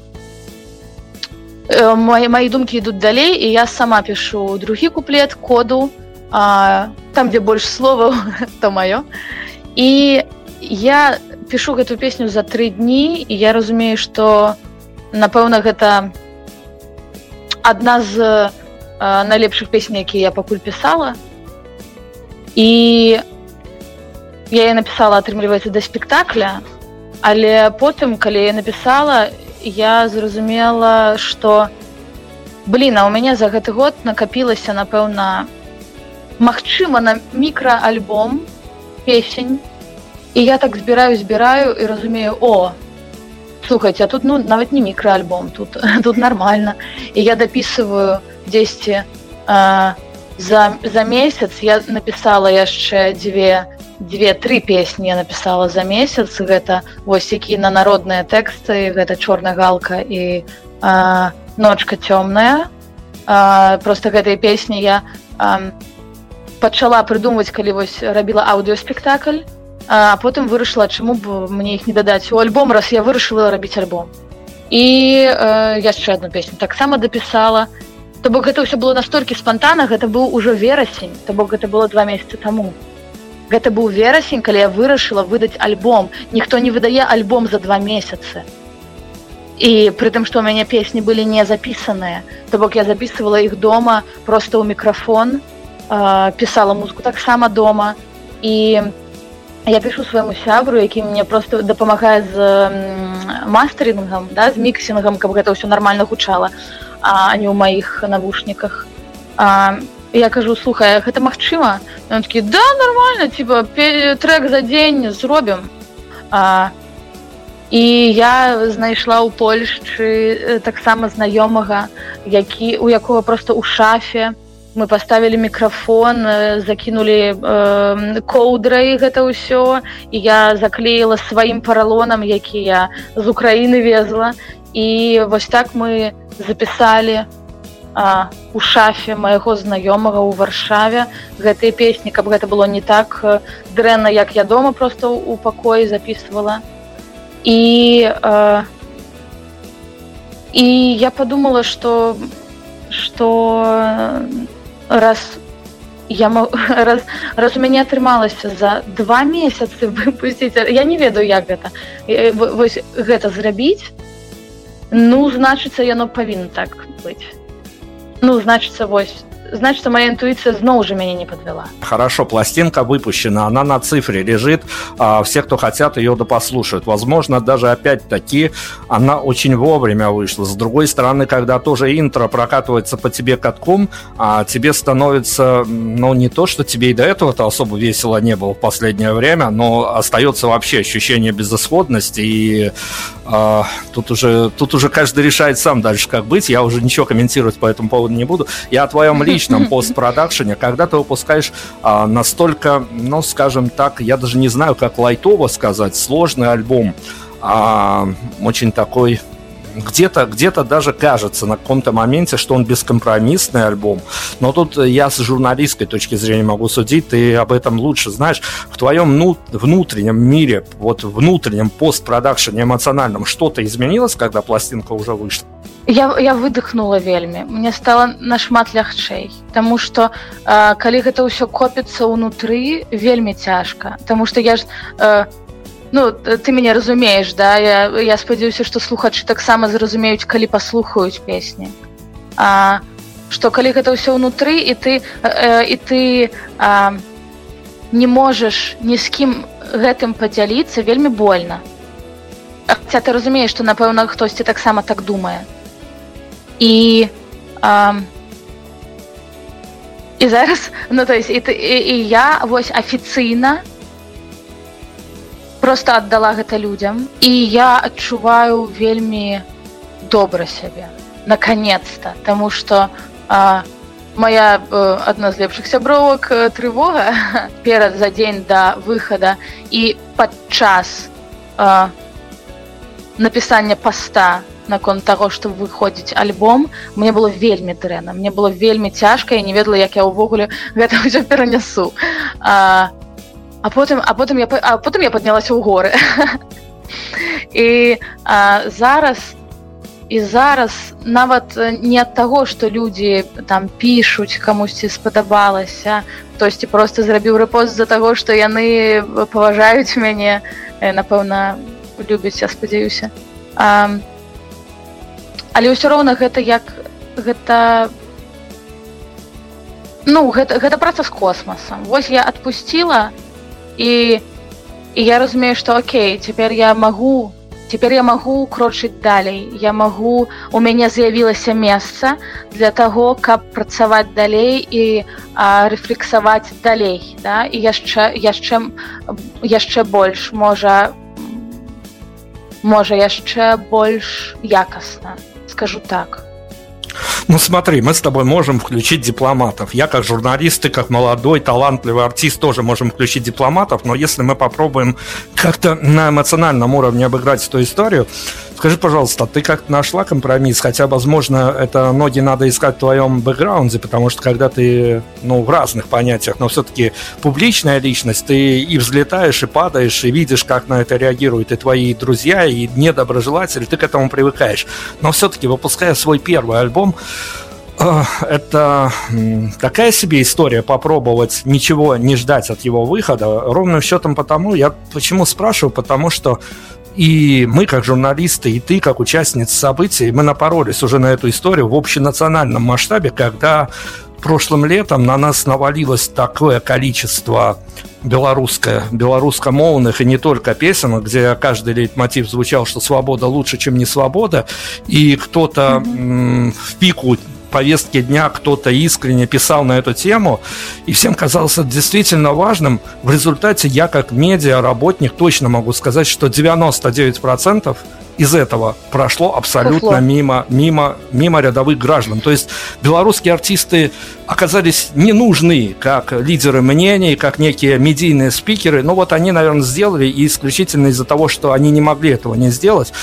э, мои мои думкі ідуць далей і я сама пишу другі куплет коду а, там дзе больш словаў то маё і я пишу гэту песню за тры дні і я разумею что напэўна гэта адна з э, найлепшых песень якія я пакуль пісала і я написала атрымліваецца да спектакля але потым калі я написала я зразумела что блина у мяне за гэты год накапілася напэўна магчыма на мікраальбом песень. І я так збіраю збіраю і разумею о слухайте а тут ну нават не мікраальбом тут тут нормально і я дапісываю 10 за за месяц. Я написала яшчэ дзве две-тры песні я написала за месяц. Гэта вось які на народныя тэксты гэта чорная галка і а, ночка цёмная просто гэтай песні я а, пачала прыдумваць калі вось рабіла аўдыоспектакль а потым вырашыла чаму б мне іх не дадаць у альбом раз я вырашыла рабіць альбом. І э, яшчэ одну песню таксама дапісала то бок гэта ўсё было настолькі спантана гэта быў ужо верасень то бок гэта было два месяцы таму гэта быў верасень калі я вырашыла выдаць альбом. Ніхто не выдае альбом за два месяцы і притым што у мяне песні былі не запісаныя то бок я записывала іх дома просто ў мікрафон і пісала музыку таксама дома. І я пішу свайму сябру які мне просто дапамагае з мастерінгам да, з міксінгам каб гэта ўсё нормально гучала а не ў маіх навушніках. А, я кажу слухай гэта магчыма такі да нормально типа трек за дзень зробім а, і я знайшла ў польшчы таксама знаёмага які у якога просто ў шафе. У мы поставили мікрафон э, закинули э, коўдрай гэта ўсё. І я заклеила сваім паралонам які я з Украіны везла. І вось так мы записали а, у шафе майго знаёмага ў варшаве. Гэтыя песні каб гэта было не так э, дрэнна як я дома просто у пакоі записывала і а, і я подумала что что раз я раз, раз у мяне атрымалася за два месяцы выпусціць я не ведаю як гэта вось гэта зрабіць ну значыцца яно павінна так быць ну значыцца вось значит что моя интуиция зноў же мяне не подвела. Хорошо пластинка выпущена она на цифре лежит а все кто хотят ее да послушают. Возможно даже опять-таки она очень вовремя вышла. С другой стороны когда тоже интро прокатывается по тебе катком а тебе становится ну не то что тебе и до этого-то особо весело не было в последнее время но остается вообще ощущение безысходности и а, тут уже тут уже каждый решает сам дальше как быть. Я уже ничего комментировать по этому поводу не буду. Я о твоем личном постпродакшене когда ты выпускаешь а, настолько ну скажем так я даже не знаю как лайтово сказать сложный альбом а, очень такой где-то где даже кажется на каком-то моменте, что он бескомпромиссный альбом. Но тут я с журналистской точки зрения могу судить, ты об этом лучше знаешь. В твоем внутреннем мире, вот внутреннем постпродакшене эмоциональном что-то изменилось, когда пластинка уже вышла? Я, я выдохнула вельмі мне стало нашмат лягчэй Таму что э, калі гэта ўсё копіцца ўнутры вельмі цяжка Таму что я ж э, Ну ты мяне разумееш да я, я спадзяюся што слухачы таксама зразумеюць калі паслухаюць песні а што калі гэта ўсё ўнутры і ты э, і ты а, не можаш ні з кім гэтым падзяліцца вельмі больно. Хаця ты разумееш што напэўна хтосьці таксама так думае. І а, і зараз ну то есть і, і, і я вось афіцыйна не просто аддала гэта людям і я адчуваю вельмі добра сябе. Наконец-то. Тому что а, моя адна з лепшых сябровак трывога перад за дзень до выхода і падчас напісання поста наконт того что выходзіць альбом мне было вельмі дрэнна мне было вельмі цяжка і не ведала як я ўвогуле гэта ўсё перанясу. А а потым а потым я а потым я паднялася ў горы і а, зараз і зараз нават не ад таго што людзі там пішуць камусьці спадабалася хтосьці просто зрабіў рэпост з-за таго што яны паважаюць мяне напэўна любяць я спадзяюся але ўсё роўна гэта як гэта ну гэта, гэта праца з космасам восьось я адпусціла і я разумею что Окей цяпер я магу цяпер я магу крочыць далей я магу у мяне з'явілася месца для того каб працаваць далей і рэфлексаваць далей да? і яшчэ яшчэ яшчэ больш можа можа яшчэ больш якасна скажу так Ну смотри, мы с тобой можем включить дипломатов. Я как журналист, ты как молодой, талантливый артист тоже можем включить дипломатов, но если мы попробуем как-то на эмоциональном уровне обыграть эту историю, Скажи, пожалуйста, ты как-то нашла компромисс? Хотя, возможно, это ноги надо искать в твоем бэкграунде, потому что когда ты, ну, в разных понятиях, но все-таки публичная личность, ты и взлетаешь, и падаешь, и видишь, как на это реагируют и твои друзья, и недоброжелатели, ты к этому привыкаешь. Но все-таки, выпуская свой первый альбом, э, это такая себе история попробовать ничего не ждать от его выхода. Ровным счетом потому, я почему спрашиваю, потому что и мы, как журналисты, и ты, как участница событий, мы напоролись уже на эту историю в общенациональном масштабе, когда прошлым летом на нас навалилось такое количество белорусское, белорусскомовных и не только песен, где каждый лейтмотив звучал, что свобода лучше, чем не свобода, и кто-то mm-hmm. в пику повестке дня кто-то искренне писал на эту тему, и всем казалось это действительно важным. В результате я, как медиа-работник, точно могу сказать, что 99% из этого прошло абсолютно мимо, мимо, мимо рядовых граждан. То есть белорусские артисты оказались не нужны как лидеры мнений, как некие медийные спикеры. Но вот они, наверное, сделали, и исключительно из-за того, что они не могли этого не сделать.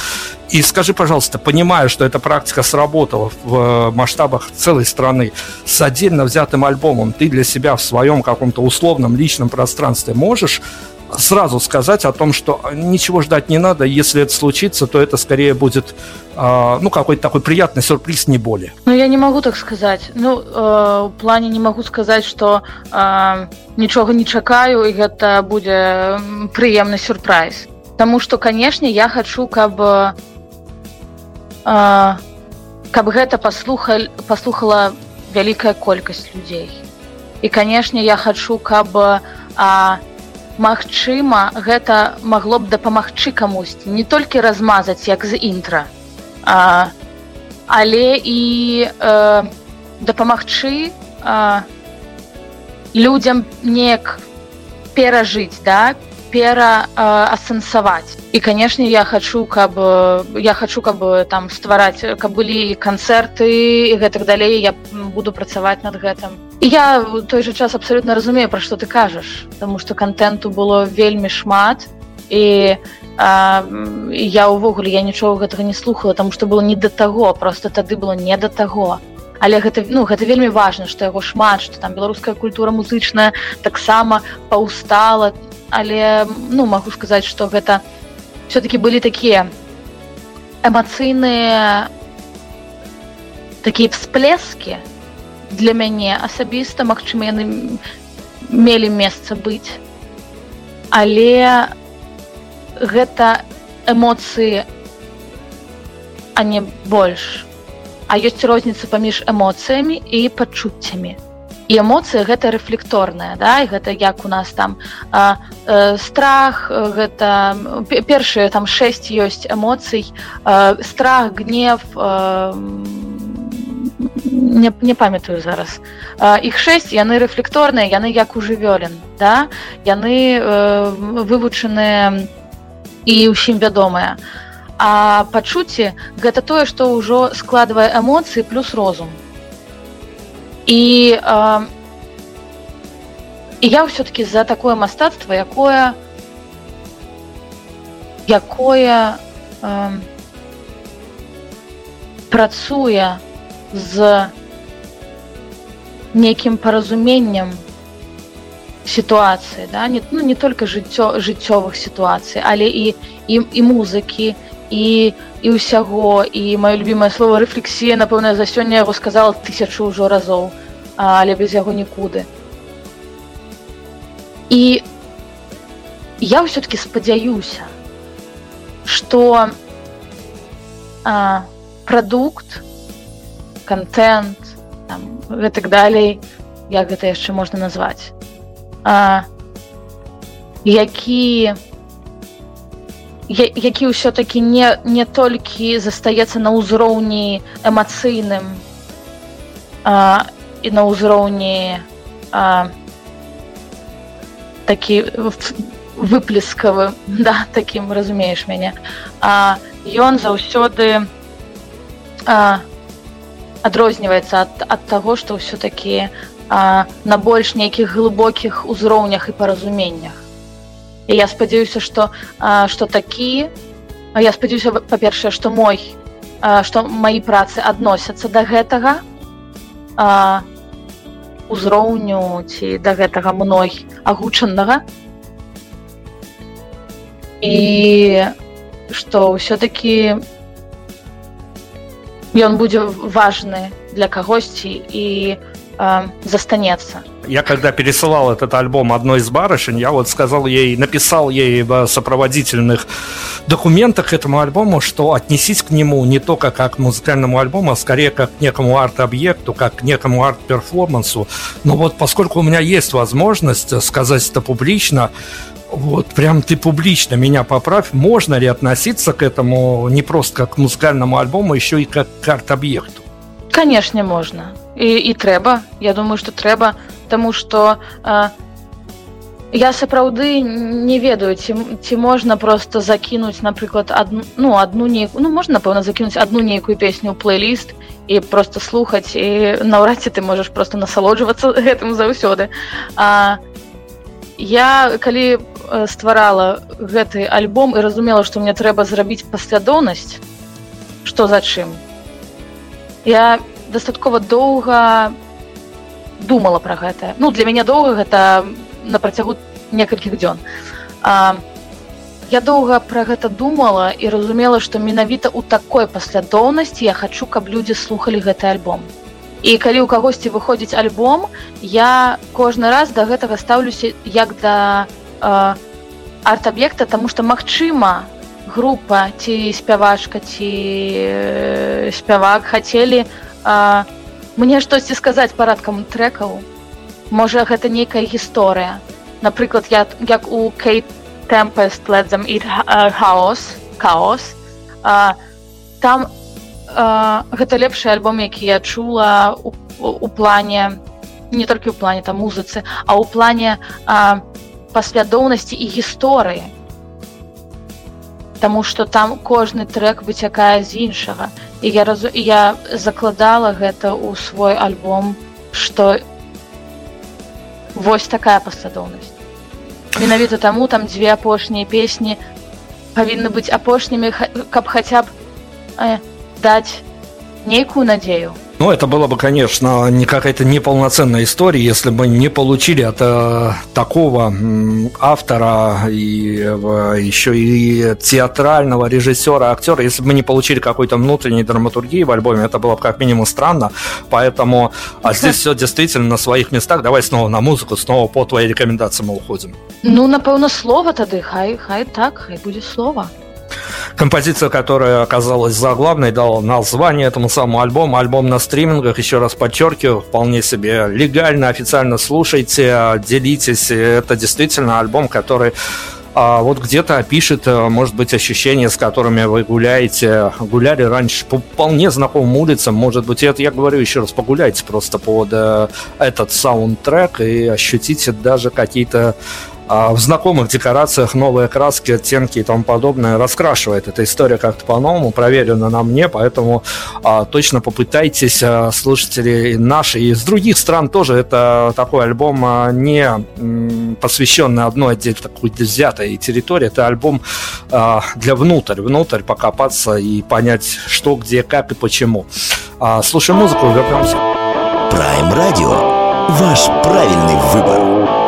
И скажи, пожалуйста, понимаю, что эта практика сработала в масштабах целой страны, с отдельно взятым альбомом, ты для себя в своем каком-то условном личном пространстве можешь сразу сказать о том, что ничего ждать не надо, если это случится, то это скорее будет э, ну какой-то такой приятный сюрприз, не более. Ну я не могу так сказать. Ну э, в плане не могу сказать, что э, ничего не чакаю и это будет приемный сюрприз. Потому что, конечно, я хочу, как э, каб гэта паслухал паслухала вялікая колькасць людзей і канешне я хачу каб а, магчыма гэта магло б дапамагчы камусьці не толькі размазаць як з інтра. А, але і э, дапамагчы людзям неяк перажыць да пераасэнсаваць і канешне я хочу каб я хочу каб там ствараць каб былі канцэрты і гэтак далей. Я буду працаваць над гэтым. Я той же час абсолютно разумею пра што ты кажаш тому что контенту было вельмі шмат. І а, я увогуле я нічога гэтага не слухала тому что было не да таго просто тады было не да таго але гэта ну гэта вельмі важна што яго шмат што там беларуская культура музычная таксама паўстала. Але ну магу сказаць што гэта все-таки былі такія эмацыйныя такія всплески для мяне асабіста Мачыма яны мелі месца быць. Але гэта эмоцыі а не больш а ёсць розніца паміж эмоцыямі і пачуццямі. І эмоцыя гэта рэфлекторная да? І гэта як у нас там а, э, страх гэта першыя там 6 ёсць эмоцый э, страх гнев э, не, не памятаю зараз. Іх 6 яны рэфлекторныя яны як у жывёлін да? Яны э, вывучаныя і ўсім вядомыя. а пачуцці гэта тое што ўжо складвае эмоцыі плюс розум. І э, я все-таки за такое мастацтва якое якое э, працуе з нейкім паразуменнем сітуацыі да? Не ну не только жыццё жыццёвых сітуацый але і ім і, і музыкі і і ўсяго. І маё любимае слово рэфлексія напэўна за сёння яго сказала тысячу ўжо разоў але без яго нікуды. І я ўсё-таки спадзяюся что прадукт контент гэтак далей як гэта яшчэ можна назваць які у які ўсё-таки не не толькі застаецца на ўзроўні эмацыйным а, і на ўзроўні такі выплескавы да таким разумееш мяне. А ён заўсёды адрозніваецца ад, ад таго што ўсё-таки на больш нейкіх глыбокіх узроўнях і паразуменнях і я спадзяюся что что такі я спадзяюся па-першае что мой что мои працы адносяцца до гэтага узроўню ці до гэтага мной агучанага. І что ўсё-таки ён будзе важны для кагосьці і э, застанецца я когда пересылал этот альбом одной из барышень, я вот сказал ей, написал ей в сопроводительных документах к этому альбому, что отнесись к нему не только как к музыкальному альбому, а скорее как к некому арт-объекту, как к некому арт-перформансу. Но вот поскольку у меня есть возможность сказать это публично, вот прям ты публично меня поправь, можно ли относиться к этому не просто как к музыкальному альбому, еще и как к арт-объекту? Конечно, можно. І, і трэба. Я думаю, што трэба Таму што э, я сапраўды не ведаю ці, ці можна просто закінуць напрыклад одну ну одну нейку ну можна напэўна закінуць одну нейкую песню плейліст і просто слухаць і наўрад ці ты можаш просто насалоджвацца гэтым заўсёды а я калі стварала гэты альбом і разумела што мне трэба зрабіць паслядоўнасць што за чым я дастаткова доўга думала про гэта. Ну для мяне доўга гэта на працягу некалькіх дзён. А, я доўга про гэта думала і разумела што менавіта ў такой паслядоўнасці я хочу каб людзі слухали гэты альбом. І калі ў кагосьці выходзіць альбом я кожны раз до гэтага стаўлюся як да арт-аб'екта тому что магчыма група ці спявачка ці спявак хацелі мне штосьці сказаць парадкам трекаў можа гэта нейкая гісторыя. Напрыклад я як у кейт tempest ледзам і хаос хаос там а, гэта лепшы альбом які я чула у, у плане не толькі ў плане там музыцы а ў плане паслядоўнасці і гісторыі. Таму што там кожны трек выцякае з іншага. і я разу я закладала гэта ў свой альбом што вось такая паслядоўнасць. Менавіта таму там дзве апошнія песні. Павінны быць апошнімі каб хаця б э, даць нейкую надзею Ну, это было бы, конечно, не какая-то неполноценная история, если бы не получили от э, такого автора и э, еще и театрального режиссера, актера, если бы мы не получили какой-то внутренней драматургии в альбоме, это было бы как минимум странно. Поэтому а здесь все действительно на своих местах. Давай снова на музыку, снова по твоей рекомендации мы уходим. Ну, напевно, слово тогда. Хай, хай так, хай будет слово. Композиция, которая оказалась заглавной, дала название этому самому альбому. Альбом на стримингах, еще раз подчеркиваю, вполне себе легально, официально слушайте, делитесь. Это действительно альбом, который а вот где-то опишет, может быть, ощущения, с которыми вы гуляете, гуляли раньше по вполне знакомым улицам, может быть, это я говорю еще раз, погуляйте просто под э, этот саундтрек и ощутите даже какие-то а в знакомых декорациях новые краски, оттенки и тому подобное раскрашивает. Эта история как-то по-новому, проверена на мне, поэтому а, точно попытайтесь, а, слушатели наши и из других стран тоже, это такой альбом а, не посвященный одной отдельно такой взятой территории, это альбом а, для внутрь, внутрь покопаться и понять, что, где, как и почему. А, слушаем музыку, вернемся. Prime Radio. Ваш правильный выбор.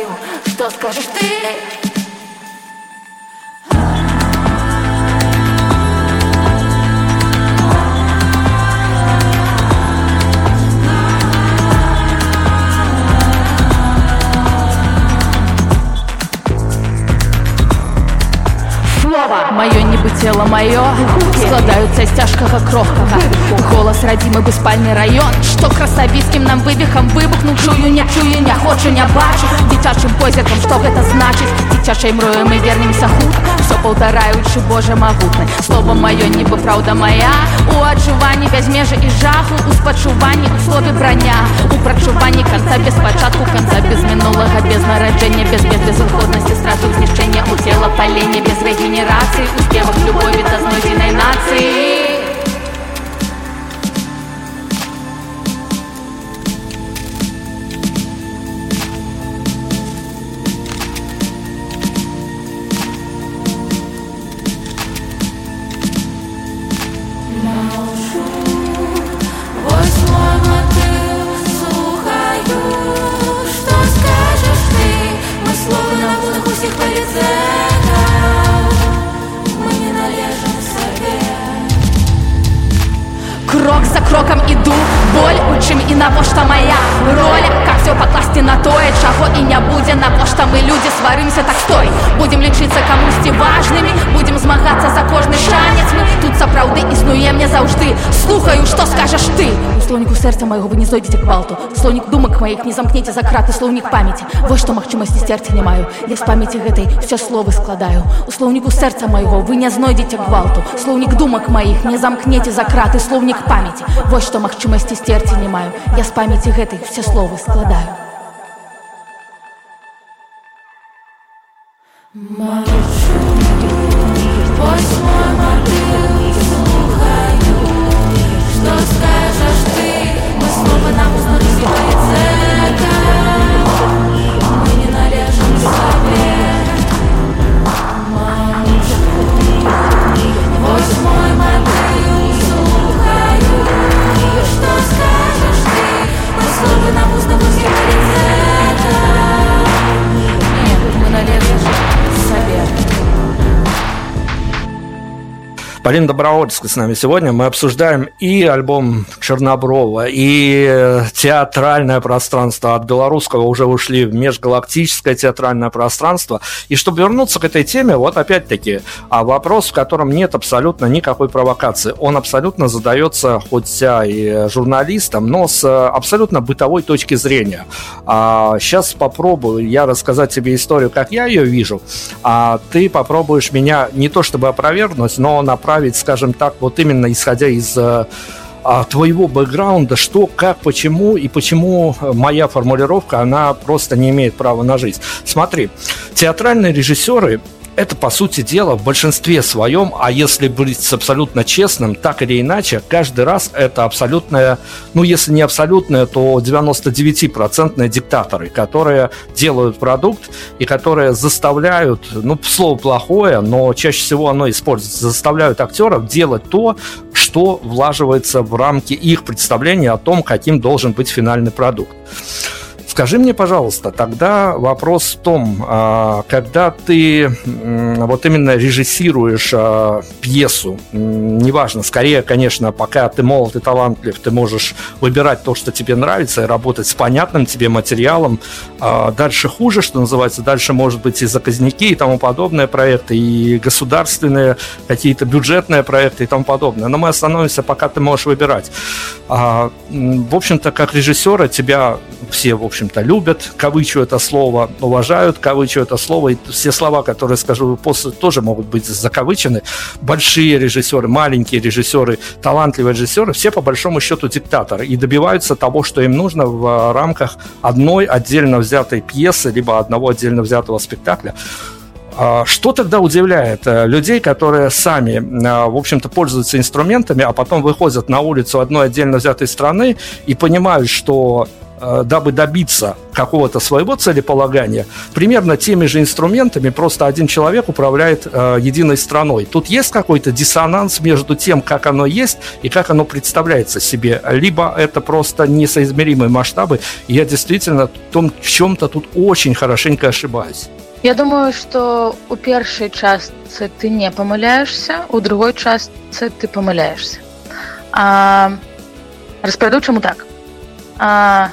Слухаю, что скажешь ты? судьбы тело мое Складаются из тяжкого кровкого Голос родимый бы спальный район. Что красавицким нам вывихом выбухнул Чую, не чую, не хочу, не бачу Дитячим позірком, што гэта значыць Дзіцячай мрою мы вернемся хутка Все паўтараючы Боже магутны Слово маё нібы праўда моя. У аджыванні без межы і жаху У спачуванні у слове броня. У прачуванні канца без пачатку канца без мінулага без нараджэння без без безыходнасці страху знішчэння у цела палення без рэгенерацыі успева любовь это зной нации. Майго вы не зойдзеце гвалту слонік думак маіх не замкнеце за краты слоўнік памяці вось што магчымасці сцерці не маю я з памяці гэтай все словы складаю. У слоўніку сэрца майго вы не знойдзеце гвалту слоўнік думак маіх не замкнеце за краты слоўнік памяці вось што магчымасці сцерці не маю я з памяці гэтай все словы складаю. Что Мы Полина Добровольская с нами сегодня. Мы обсуждаем и альбом Черноброва, и э, театральное пространство. От белорусского уже ушли в межгалактическое театральное пространство. И чтобы вернуться к этой теме, вот опять-таки а вопрос, в котором нет абсолютно никакой провокации. Он абсолютно задается, хоть и журналистам, но с абсолютно бытовой точки зрения. А сейчас попробую я рассказать тебе историю, как я ее вижу, а ты попробуешь меня не то чтобы опровергнуть, но направить направить, скажем так, вот именно исходя из э, а, твоего бэкграунда, что, как, почему и почему моя формулировка, она просто не имеет права на жизнь. Смотри, театральные режиссеры это, по сути дела, в большинстве своем, а если быть абсолютно честным, так или иначе, каждый раз это абсолютное, ну, если не абсолютное, то 99% диктаторы, которые делают продукт и которые заставляют, ну, слово плохое, но чаще всего оно используется, заставляют актеров делать то, что влаживается в рамки их представления о том, каким должен быть финальный продукт. Скажи мне, пожалуйста, тогда вопрос в том, а, когда ты вот именно режиссируешь а, пьесу, неважно, скорее, конечно, пока ты молод и талантлив, ты можешь выбирать то, что тебе нравится, и работать с понятным тебе материалом. А дальше хуже, что называется, дальше может быть и заказники, и тому подобное проекты, и государственные какие-то бюджетные проекты и тому подобное. Но мы остановимся, пока ты можешь выбирать. В общем-то, как режиссера тебя все, в общем общем-то, любят, кавычу это слово, уважают, кавычу это слово, и все слова, которые скажу после, тоже могут быть закавычены. Большие режиссеры, маленькие режиссеры, талантливые режиссеры, все по большому счету диктаторы и добиваются того, что им нужно в рамках одной отдельно взятой пьесы, либо одного отдельно взятого спектакля. А что тогда удивляет э, людей, которые сами, э, в общем-то, пользуются инструментами, а потом выходят на улицу одной отдельно взятой страны и понимают, что дабы добиться какого-то своего целеполагания, примерно теми же инструментами просто один человек управляет э, единой страной. Тут есть какой-то диссонанс между тем, как оно есть и как оно представляется себе. Либо это просто несоизмеримые масштабы, и я действительно в, том, в чем-то тут очень хорошенько ошибаюсь. Я думаю, что у первой части ты не помыляешься, у другой части ты помыляешься. А, распряду чему так. А,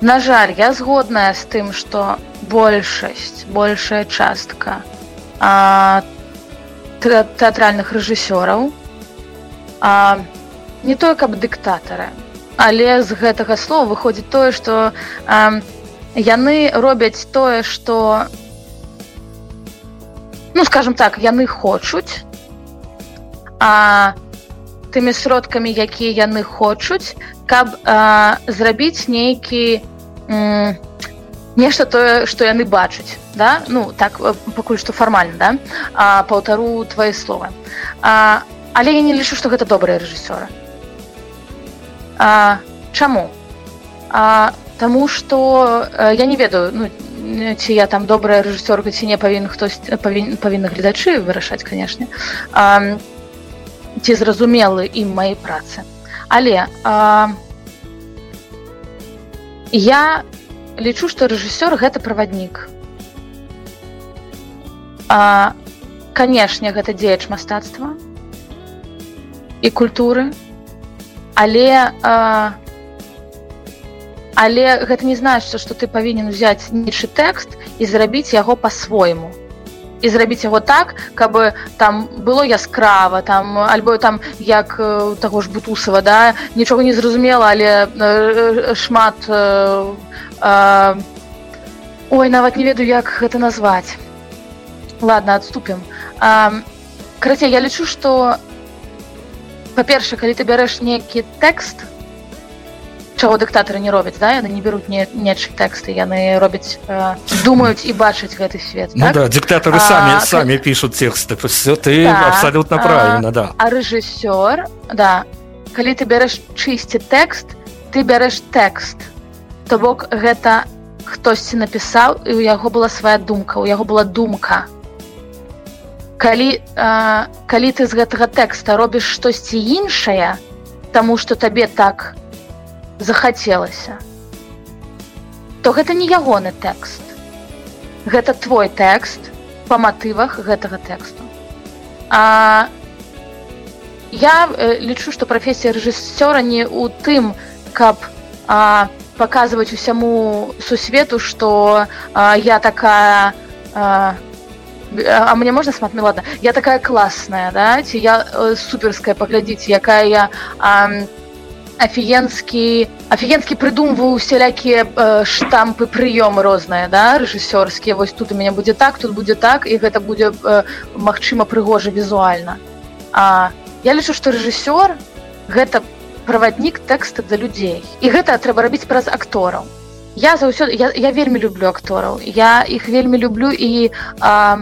На жаль, я згодная з тым, што большасць, большая частка а, тэатральных рэжысёраў а, не той каб дыктатары, але з гэтага слова выходзіць тое, што а, яны робяць тое, што ну скажем так, яны хочуць, а тымі сродкамі, якія яны хочуць, каб а, зрабіць нейкі нешта тое, што яны бачаць. Да? Ну так пакуль што фармальна да? паўтару твае словы. А, але я не лічу, што гэта добрыя рэжысёры. Чаму? А, Таму што я не ведаю ну, ці я там добрая рэжысёрка ці не павінен хтось павін, павінны гледачы вырашаць, канешне ці зразумелы ім маёй працы. Але а, я лічу, што рэжысёр гэта праваднік. А, канешне, гэта дзеяч мастацтва і культуры, але а, але гэта не значыцца што ты павінен узяць нечы тэкст і зрабіць яго па-свойму і зрабіць яго так каб там было яскрава там альбо там як таго ж бутусава да нічога не зразумела але шмат э, э, ой нават не ведаю як гэта назваць. Ладно адступім. Карацей я лічу што па-перша калі ты бярэш нейкі тэкст то чаго дыктатары не робяць да? Яны не беруць не нечы тэксты яны робяць э, думаюць і бачаць гэты свет ну, так? да, дыктатары самі а, самі пишут тексты все ты да, абсолютно правильно да. а рэжысёр да калі ты бярэш чысці тэкст ты бярэш тэкст то бок гэта хтосьці напісаў і у яго была свая думка у яго была думка. Калі э, калі ты з гэтага тэкста робіш штосьці іншае тому что табе так не захацелася то гэта не ягоны тэкст. Гэта твой тэкст по матывах гэтага тэксту. А я э, лічу што прафесія рэжысёра не ў тым каб а, паказваць усяму сусвету што а, я такая а, а мне можна смат ладно я такая класная да? Ці я э, суперская паглядзіць якая я а, афігенскі афігенскі прыдумваў усялякія э, штампы прыёмы розныя да рэжысёрскія вось тут у мяне будзе так тут будзе так і гэта будзе э, магчыма прыгожа візуальна А я лічу што рэжысёр гэта праваднік тэкста для людзей. І гэта трэба рабіць праз актораў. Я заўсёды я, я вельмі люблю актораў. Я іх вельмі люблю і а,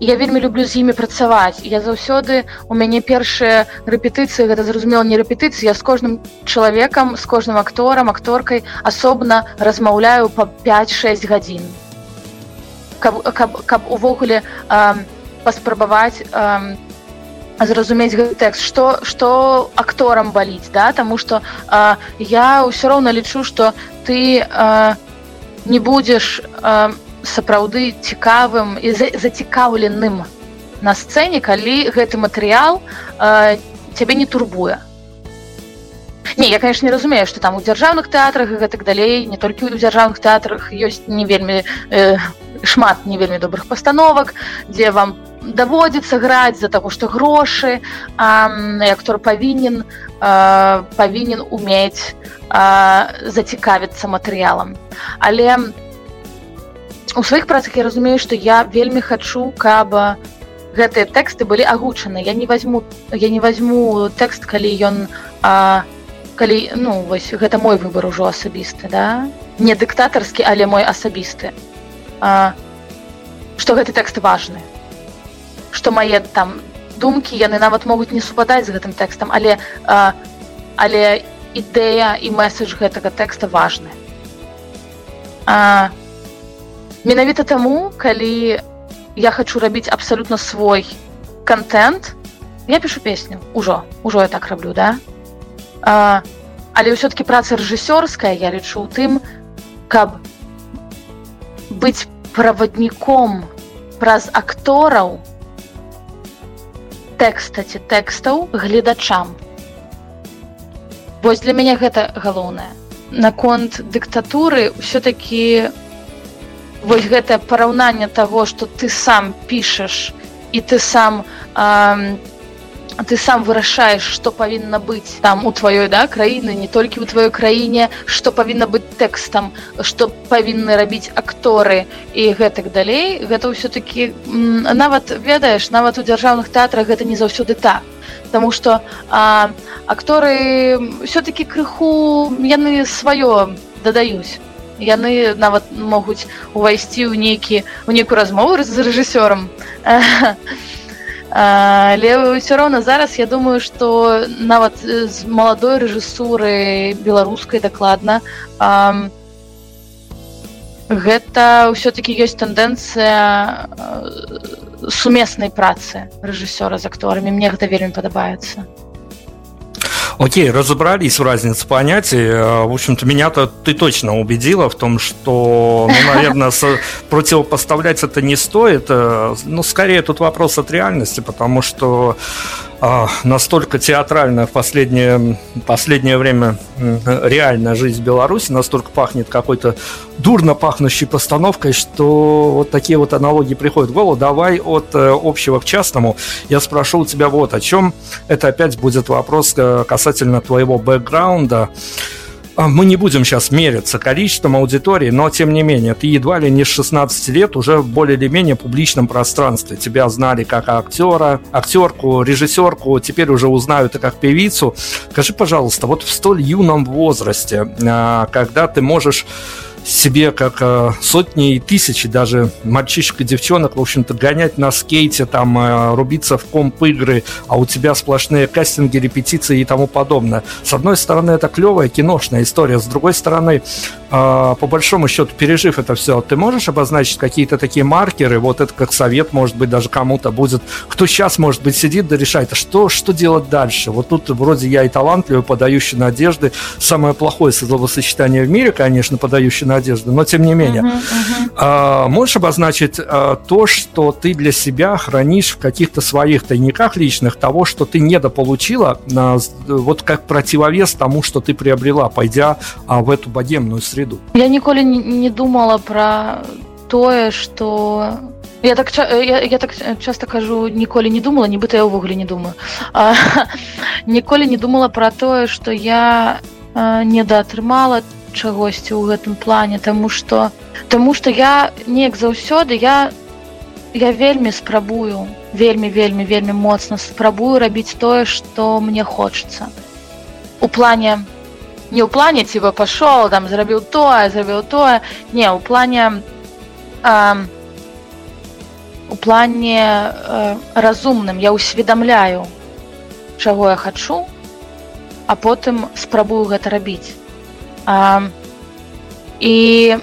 я вельмі люблю з імі працаваць. Я заўсёды у мяне першыя рэпетыцыі гэта зразумела не рэпетыцыі я з кожным чалавекам з кожным акторам акторкай асобна размаўляю по 5-6 гадзін. Каб, каб, каб увогуле паспрабаваць зразумець гэты тэкст што што акторам баліць да? Таму што а, я ўсё роўна лічу што ты а, не будзеш а, сапраўды цікавым і зацікаўленым на сцэне калі гэты матэрыял э, цябе не турбуе. Не я конечно не разумею что там у дзяржаўных тэатрах гэтак далей не толькі у дзяржаўных тэатрах ёсць не вельмі э, шмат не вельмі добрых пастановак дзе вам даводзіцца граць за таго што грошы актор павінен павінен умець зацікавіцца матэрыялам. Але у у сваіх працах я разумею што я вельмі хачу каб гэтыя тэксты былі агучаны. Я не возьму я не возьму тэкст калі ён а, калі ну вось гэта мой выбор ужо асабісты да? Не дыктатарскі але мой асабісты. Что гэты тэкст важны. Что мае там думкі яны нават могуць не супадаць з гэтым тэкстам але а, але ідэя і месседж гэтага тэкста важны. А, менавіта таму калі я хочу рабіць абсалютна свой контент я пишу песню. Ужо ужо я так раблю да? А, але ўсё-таки праца рэжысёрская я лічу тым каб быць правадніком праз актораў тэкста ці тэкстаў гледачам. Вось для мяне гэта галоўнае. Наконт дыктатуры ўсё-таки у вось гэтае параўнанне таго што ты сам пішаш і ты сам э, ты сам вырашаеш што павінна быць там у тваёй да краіны не толькі ў тваёй краіне што павінна быць тэкстам што павінны рабіць акторы і гэтак далей. Гэта ўсё-таки нават ведаеш нават у дзяржаўных тэатрах гэта не заўсёды так. Таму што акторы ўсё-таки крыху яны сваё дадаюць яны нават могуць увайсці ў нейкі у нейкую размову з рэжысёрам. Але ўсё роўна зараз я думаю што нават з маладой рэжысуры беларускай дакладна гэта ўсё-таки ёсць тэндэнцыя сумеснай працы рэжысёра з акторамі. Мне гэта вельмі падабаецца Окей, разобрались в разнице понятий. Э, в общем-то, меня-то ты точно убедила в том, что, ну, наверное, противопоставлять это не стоит. Э, ну, скорее, тут вопрос от реальности, потому что настолько театральная в последнее, последнее время реальная жизнь Беларуси, настолько пахнет какой-то дурно пахнущей постановкой, что вот такие вот аналогии приходят в голову. Давай от э, общего к частному. Я спрошу у тебя вот о чем. Это опять будет вопрос э, касательно твоего бэкграунда. А, мы не будем сейчас мериться количеством аудитории, но тем не менее, ты едва ли не с 16 лет уже в более или менее публичном пространстве. Тебя знали как актера, актерку, режиссерку, теперь уже узнают и как певицу. Скажи, пожалуйста, вот в столь юном возрасте, а, когда ты можешь себе, как э, сотни и тысячи даже мальчишек и девчонок, в общем-то, гонять на скейте, там, э, рубиться в комп-игры, а у тебя сплошные кастинги, репетиции и тому подобное. С одной стороны, это клевая киношная история, с другой стороны, по большому счету, пережив это все, ты можешь обозначить какие-то такие маркеры, вот это как совет, может быть, даже кому-то будет, кто сейчас, может быть, сидит да решает, а что, что делать дальше? Вот тут вроде я и талантливый, подающий надежды, самое плохое словосочетание в мире, конечно, подающий надежды, но тем не менее. Uh-huh, uh-huh. А, можешь обозначить а, то, что ты для себя хранишь в каких-то своих тайниках личных, того, что ты недополучила, а, вот как противовес тому, что ты приобрела, пойдя а, в эту богемную среду? Я николи не, думала про тое, что я так я, я так часто кажу ніколі не думала нібыта я ўвогуле не думаю. А, ніколі не думала про тое что я недаатрымала чагосьці ў гэтым плане тому что тому что я неяк заўсёды я я вельмі спрабую вельмі вельмі вельмі моцна спрабую рабіць тое что мне хочется у плане не ў плане ці вы пашоў там зрабіў тое зрабіў тое не у плане а, у плане а, разумным. Я усведамляю чаго я хачу а потым спрабую гэта рабіць. А, і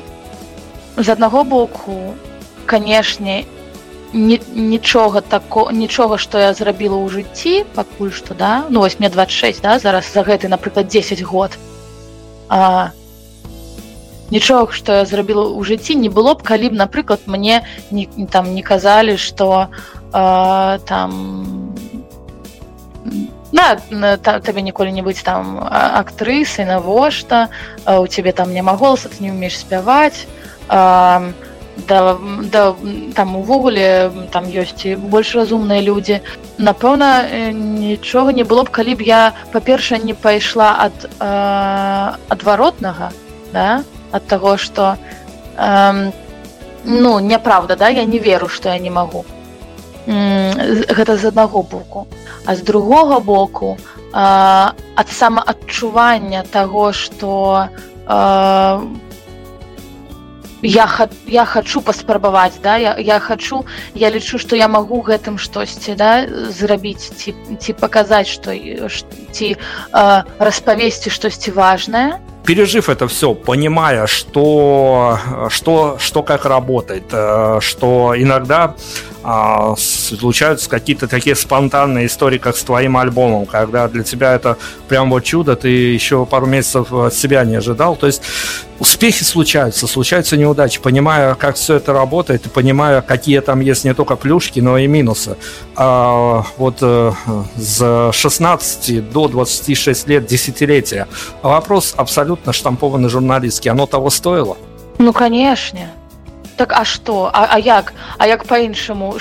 з аднаго боку, канешне, нічога тако нічога што я зрабіла ў жыцці пакуль што да ну вось мне 26 да зараз за гэты напрыклад 10 год а, нічога што я зрабіла ў жыцці не было б калі б напрыклад мне не там не казалі што там на табе ніколі не быць там актрысы навошта у цябе там няма голаса ты не умееш спяваць а, да, да там увогуле там ёсць больш разумныя людзі напэўна э, нічога не было б калі б я па-першае не пайшла ад адваротнага да? Ад таго што ну няправда да я не веру што я не магу. Гэта з аднаго боку. А з другога боку ад самаадчування таго што я я хочу паспрабаваць да я, я хочу я лічу што я магу гэтым штосьці да зрабіць ці ці паказаць што ці распавесці штосьці важнае пережив это все, понимая, что, что, что как работает, э, что иногда а, случаются какие-то такие спонтанные истории, как с твоим альбомом, когда для тебя это прям вот чудо, ты еще пару месяцев от себя не ожидал. То есть успехи случаются, случаются неудачи. Понимая, как все это работает, и понимая, какие там есть не только плюшки, но и минусы. А, вот э, с 16 до 26 лет, десятилетия, вопрос абсолютно штампованный журналистский. Оно того стоило? Ну, конечно. так а что а, а як а як по-іншаму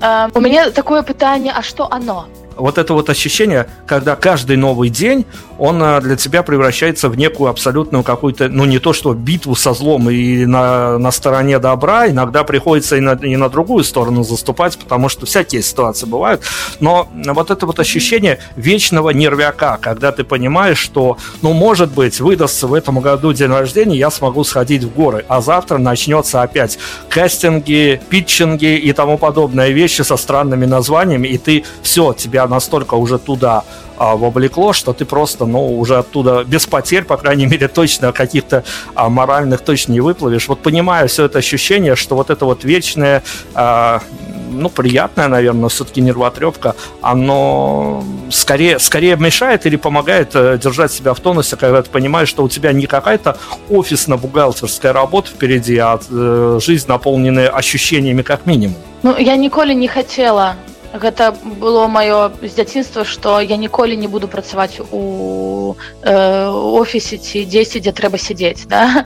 э, у мяне такое пытанне а что оно вот это вот ощущение, когда каждый новый день, он а, для тебя превращается в некую абсолютную какую-то, ну не то что битву со злом и на, на стороне добра, иногда приходится и на, и на другую сторону заступать, потому что всякие ситуации бывают, но вот это вот ощущение вечного нервяка, когда ты понимаешь, что, ну может быть, выдастся в этом году день рождения, я смогу сходить в горы, а завтра начнется опять кастинги, питчинги и тому подобное вещи со странными названиями, и ты все, тебя настолько уже туда а, вовлекло, что ты просто, ну, уже оттуда без потерь, по крайней мере, точно каких-то а, моральных точно не выплывешь. Вот понимая все это ощущение, что вот это вот вечное, а, ну, приятное, наверное, но все-таки нервотрепка, оно скорее, скорее мешает или помогает э, держать себя в тонусе, когда ты понимаешь, что у тебя не какая-то офисно-бухгалтерская работа впереди, а э, жизнь, наполненная ощущениями как минимум. Ну, я николи не хотела гэта было маё з дзяцінства што я ніколі не буду працаваць у э, офісе ці дзесьці дзе трэба сядзець да?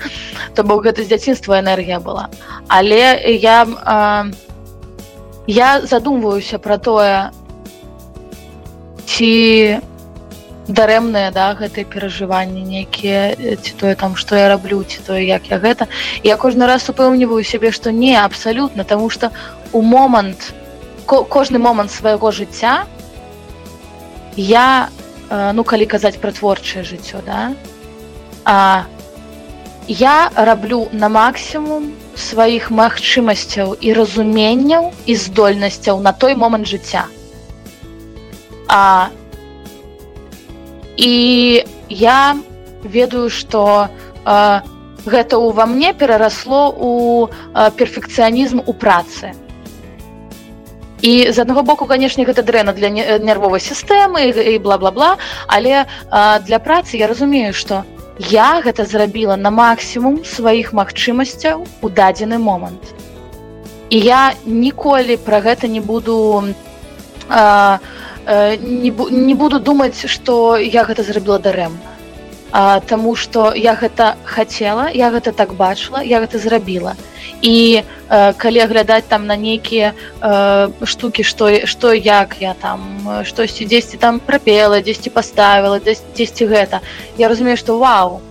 то бок гэта з дзяцінства энергія была але я э, я задумваюся пра тое ці дарэмныя да гэтыя перажыванні нейкія ці тое там што я раблю ці тое як я гэта я кожны раз упэўніваю сябе што не абсалютна таму што у момант кожны момант свайго жыцця я ну калі казаць пра творчае жыццё да а я раблю на максімум сваіх магчымасцяў і разуменняў і здольнасцяў на той момант жыцця. А і я ведаю што гэта ўва мне перарасло у перфекцыянізм у працы і з аднаго боку канешне гэта дрэнна для нервовай сістэмы і бла-бла-бла. Але а, для працы я разумею што я гэта зрабіла на максімум сваіх магчымасцяў у дадзены момант. І я ніколі пра гэта не буду а, а, не, не буду думаць што я гэта зрабіла дарэмна Таму што я гэта хацела я гэта так бачыла я гэта зрабіла. І э, калі аглядаць там на нейкія э, штукі што што як я там штосьці дзесьці там прапела дзесьці паставіла дзесьці гэта я разумею што вау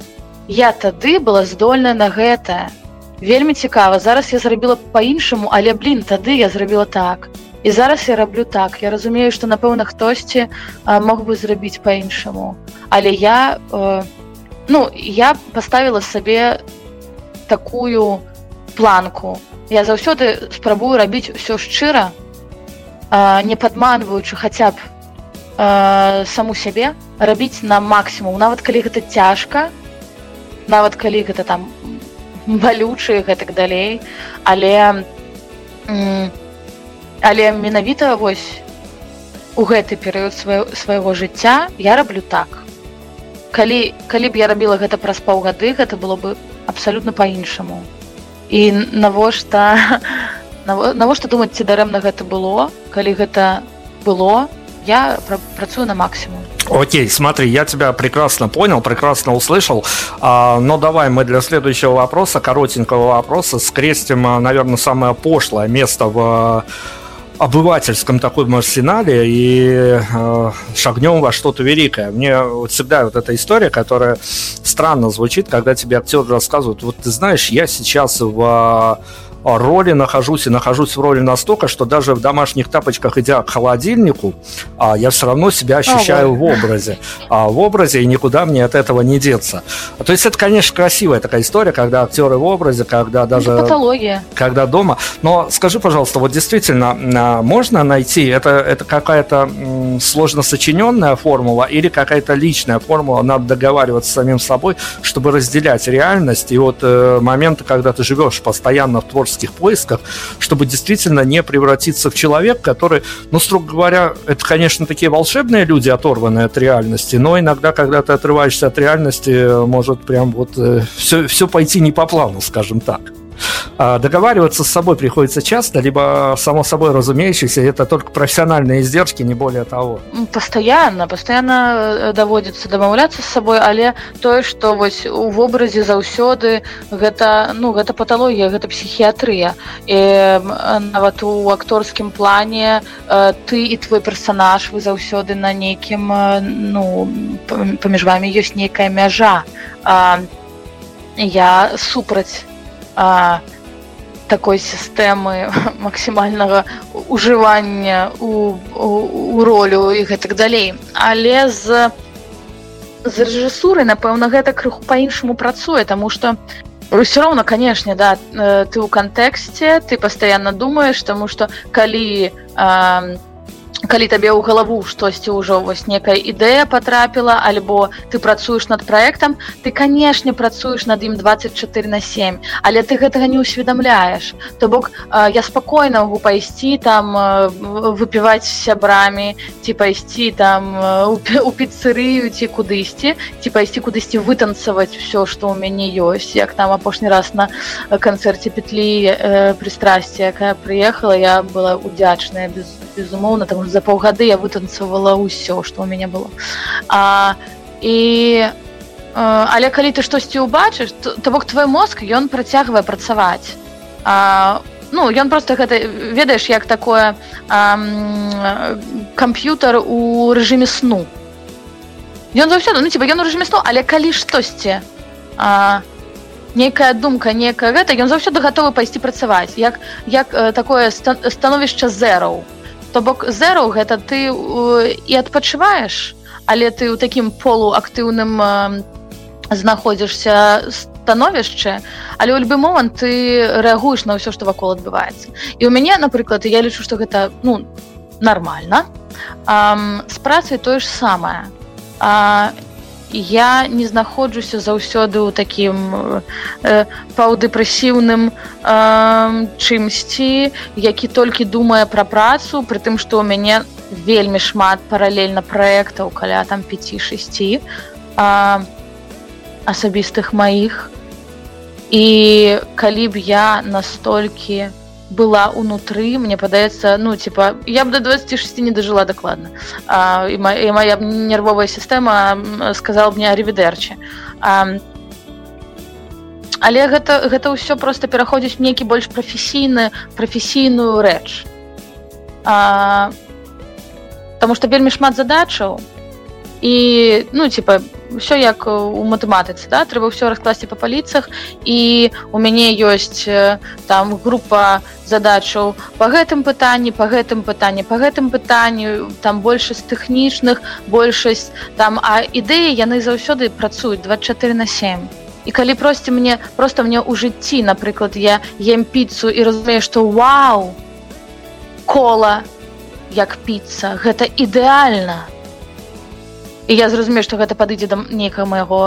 я тады была здольная на гэта вельмі цікава зараз я зрабіла по-іншаму але блин тады я зрабіла так і зараз я раблю так. Я разумею што напэўна хтосьці мог бы зрабіць по-іншаму але я ну я поставила сабе такую планку. Я заўсёды спрабую рабіць все шчыра не падманваючы хаця б саму сябе рабіць на максімум. Нават калі гэта цяжка нават калі гэта там балючыя гэтак далей. Але але менавіта вось у гэты перыяд свайго жыцця я раблю так. Калі калі б я рабіла гэта праз паўгады гэта было бы абсалютна по-іншаму і навошта навошта думаць ці дарэмна гэта было? Калі гэта было я працую на максимум Окей, смотри, я тебя прекрасно понял, прекрасно услышал. А, но давай мы для следующего вопроса, коротенького вопроса, скрестим, наверное, самое пошлое место в обывательском таком арсенале и э, шагнем во что-то великое. Мне вот всегда вот эта история, которая странно звучит, когда тебе актер рассказывают, вот ты знаешь, я сейчас в роли нахожусь и нахожусь в роли настолько, что даже в домашних тапочках, идя к холодильнику, а, я все равно себя ощущаю а, в образе. А, в образе, и никуда мне от этого не деться. То есть это, конечно, красивая такая история, когда актеры в образе, когда даже... Это патология. Когда дома. Но скажи, пожалуйста, вот действительно, а, можно найти, это, это какая-то сложно сочиненная формула или какая-то личная формула, надо договариваться с самим собой, чтобы разделять реальность и вот э, моменты, когда ты живешь постоянно в творчестве творческих поисках, чтобы действительно не превратиться в человек, который, ну, строго говоря, это, конечно, такие волшебные люди, оторванные от реальности, но иногда, когда ты отрываешься от реальности, может прям вот все, э, все пойти не по плану, скажем так. А, договариваться с собой приходится часто, либо само собой разумеющееся, это только профессиональные издержки, не более того. Постоянно, постоянно э, доводится домаўляцца с собой, але тое, што вось у вобразе заўсёды гэта ну гэта паталогія, гэта псіхіятрыя. І нават у акторскім плане э, ты і твой персонаж вы заўсёды на нейкім э, ну паміж вами ёсць нейкая мяжа. Я супраць а, такой сістэмы максімальнага ужывання у, у, у ролю і гэтак далей. Але з з рэжысуры напэўна гэта крыху по-іншаму працуе тому что все роўно канешне да ты ў кантэксце ты пастаянна думаешь тому что калі а, калі табе ў галаву штосьці ўжо вось некая ідэя потрапіла альбо ты працуеш над проектам ты канешне працуеш над ім 24 на 7 але ты гэтага не ўсведамляеш. То бок я спакойна могу пайсці там выпіваць сябрамі ці пайсці там у піцерыю ці кудысьці ці пайсці кудысьці вытанцаваць все что у мяне ёсць як там апошні раз на канцэрце петлі э, прыстрасці якая прыехала я была удзячная без безумоўна там за паўгады я вытанцавала ўсё што ў мяне было. А, і а, але калі ты штосьці ўбачыш то, бок твой мозг ён працягвае працаваць а, ну ён просто гэта ведаеш як такое камп'ютар у рэжыме сну. Ён заўсёды ну типа ён у рэжыме сну але калі штосьці а, нейкая думка некая гэта ён заўсёды гатовы пайсці працаваць як як э, такое становішча зероў то бок зероў гэта ты э, і адпачываеш але ты ў такім полуактыўным э, знаходзішся з становішча але ў любы момант ты рэагуеш на ўсё што вакол адбываецца. І у мяне напрыклад я лічу што гэта ну нормально з працай тое ж самае я не знаходжуся заўсёды ў такім э, паўдэпрэсіўным э, чымсьці які толькі думае пра працу пры тым што ў мяне вельмі шмат паралельна праектаў каля там 5-6 асабістых маіх. І калі б я настолькі была унутры мне падаецца ну типа я б до 26 не дожила дакладна і моя нервовая сістэма сказал мне ревідерчы але гэта гэта ўсё просто пераходзіць нейкі больш прафесійны прафесійную рэч. Таму што вельмі шмат задачаў і ну типа ўсё як у матэматыцы да трэба ўсё раскласці па паліцах і у мяне ёсць там група задачаў по гэтым пытанні по гэтым пытанні по гэтым пытанню там большасць тэхнічных большасць там а ідэі яны заўсёды працуюць 24 на 7 і калі просці мне просто мне ў жыцці напрыклад я ем піцу і разумею што вау кола як піца гэта ідэальна і я зразумею што гэта падыдзе да нейкага майго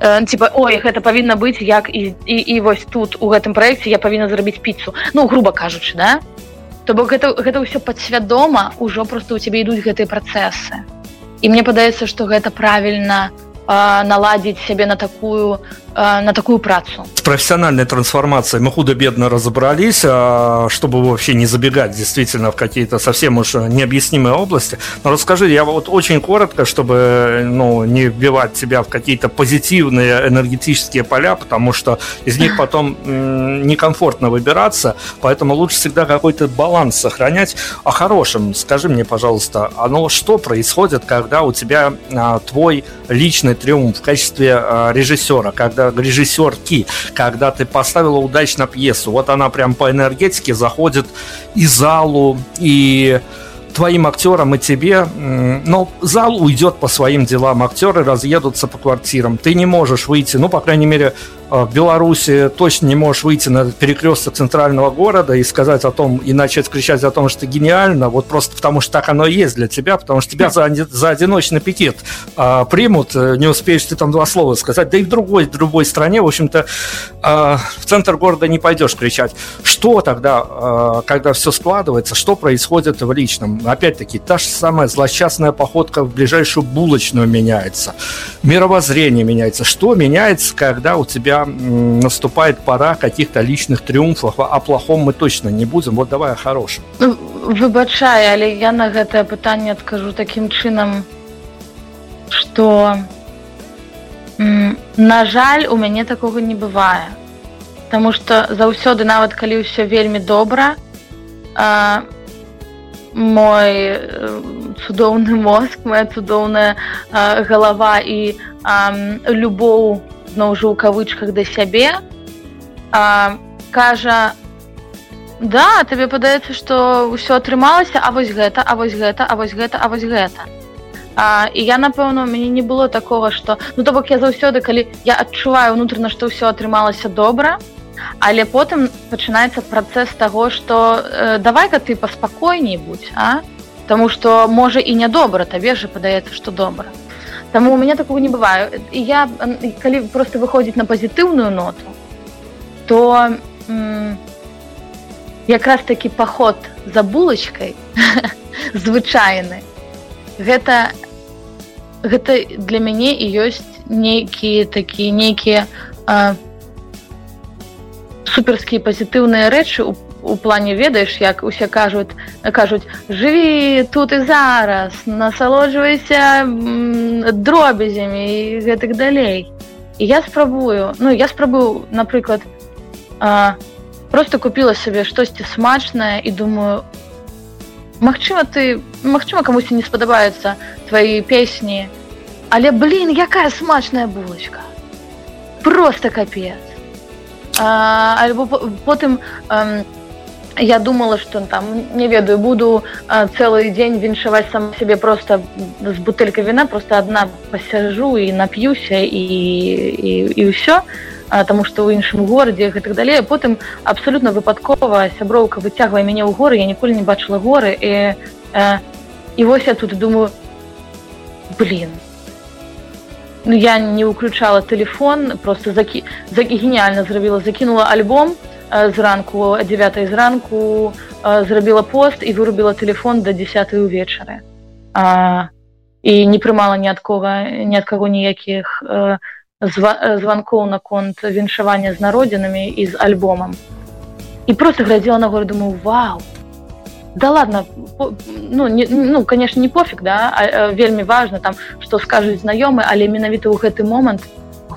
типа ой гэта павінна быць як і, і, і вось тут у гэтым праекце я павінна зрабіць піцу ну грубо кажучы да? То бок гэта гэта ўсё падсвядома ўжо просто у цябе ідуць гэтыя працэсы. І мне падаецца што гэта правільна наладить себе на такую на такую працу? С профессиональной трансформацией мы худо-бедно разобрались чтобы вообще не забегать действительно в какие-то совсем уж необъяснимые области. Но расскажи я вот очень коротко чтобы ну не вбивать себя в какие-то позитивные энергетические поля потому что из них потом некомфортно выбираться поэтому лучше всегда какой-то баланс сохранять. О хорошем скажи мне пожалуйста оно что происходит когда у тебя твой личный триумф в качестве э, режиссера, когда режиссерки, когда ты поставила удачно пьесу, вот она прям по энергетике заходит и залу, и твоим актерам и тебе, но зал уйдет по своим делам, актеры разъедутся по квартирам, ты не можешь выйти, ну, по крайней мере, в Беларуси точно не можешь выйти на перекресток центрального города и сказать о том, и начать кричать о том, что это гениально, вот просто потому что так оно и есть для тебя, потому что тебя за, за одиночный аппетит а, примут, э, не успеешь ты там два слова сказать, да и в другой, в другой стране, в общем-то, а, в центр города не пойдешь кричать. Что тогда, а, когда все складывается, что происходит в личном? Опять-таки, та же самая злосчастная походка в ближайшую булочную меняется, мировоззрение меняется. Что меняется, когда у тебя наступает пора каких-то личных триумфов, о плохом мы точно не будем. Вот давай о хорошем. Ну, выбачай, але я на гэтае пытанне адкажу такім чынам, што на жаль, у мяне такога не бывае. Таму што заўсёды нават калі ўсё вельмі добра, а, мой цудоўны мозг, моя цудоўная галава і а, любоў зноў жа ў кавычках да сябе. А, кажа да табе падаецца што ўсё атрымалася а вось гэта а вось гэта а вось гэта а вось гэта а, і я напэўна у мяне не было такого что ну то бок я заўсёды калі я адчуваю унутрана што ўсё атрымалася добра але потым пачынаецца працэс таго што э, давай-ка ты паспакойней будь а? Таму што можа і нядобра табе же падаецца што добра Таму у меня такого не бываю я калі просто выходзіць на пазітыўную ноту то якраз такі паход за булачкой звычайны гэта гэта для мяне і ёсць нейкія такія нейкія суперскія пазітыўныя рэчы у, у плане ведаеш як усе кажуць кажуць жыві тут і зараз насалоджвайся дробязямі і гэтых далей і я спрабую ну я спрабую напрыклад просто купила сабе штосьці смачнае і думаю Магчыма ты Магчыма камусьці не спадабаюцца твои песні але блин якая смачная булочка просто капец а, альбо потым а, я думала что там не ведаю буду а, цэлый дзень віншаваць сам себе просто з бутэлькай віна просто одна пасяжу і нап'юся і і ўсё тому что ў іншым горадзе гэтак далей потым абсолютно выпадкова сяброўка выцягвае мяне ў горы я ніколі не бачыла горы і і вось я тут думаю блин ну, я не уключала телефон просто заки заки гениально зрабіла закинула альбом э, зранку 9 зранку зрабіла пост і вырубіла телефон до 10 увечары і не прымала ні ад кого ні ад каго ніякіх званкоў наконт віншавання з народзінамі і з альбомам і просто глядзела на город думаю вау! Да ладно ну не ну конечно не пофиг да а, вельмі важно там что скажуць знаёмы але менавіта ў гэты момант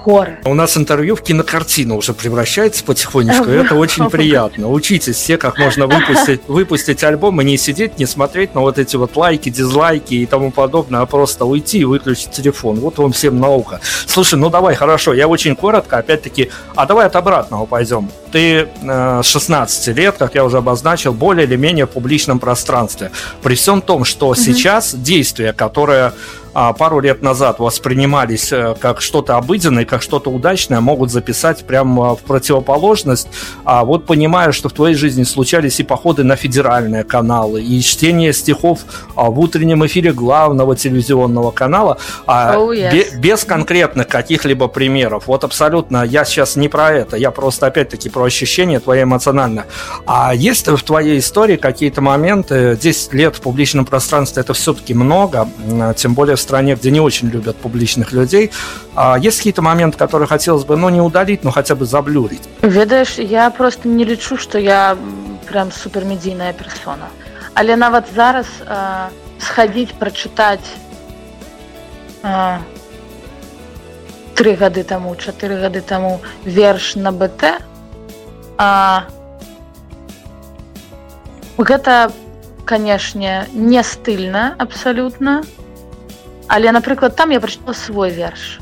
горы. У нас интервью в кинокартину уже превращается потихонечку это очень приятно. Учитесь все как можно выпустить выпустить альбом и не сидеть не смотреть на вот эти вот лайки дизлайки и тому подобное а просто уйти и выключить телефон. Вот вам всем наука слушай ну давай хорошо я очень коротко опять-таки а давай от обратного пойдем. Ты э, 16 лет, как я уже обозначил, более или менее в публичном пространстве. При всем том, что угу. сейчас действия, которые а, пару лет назад воспринимались э, как что-то обыденное, как что-то удачное, могут записать прямо в противоположность. А вот понимая, что в твоей жизни случались и походы на федеральные каналы, и чтение стихов а, в утреннем эфире главного телевизионного канала, а, oh, yes. без конкретных каких-либо примеров. Вот абсолютно я сейчас не про это, я просто опять-таки про ощущения твои эмоционально. А есть в твоей истории какие-то моменты, 10 лет в публичном пространстве это все-таки много, тем более в стране, где не очень любят публичных людей. А есть какие-то моменты, которые хотелось бы, ну, не удалить, но хотя бы заблюрить? Ведаешь, я просто не лечу, что я прям супермедийная персона. Але нават зараз э, сходить, прочитать э, три гады тому, чатыры гады тому верш на БТ, А, гэта канешне не стыльна абсалютна але напрыклад там я прачытала свой верш.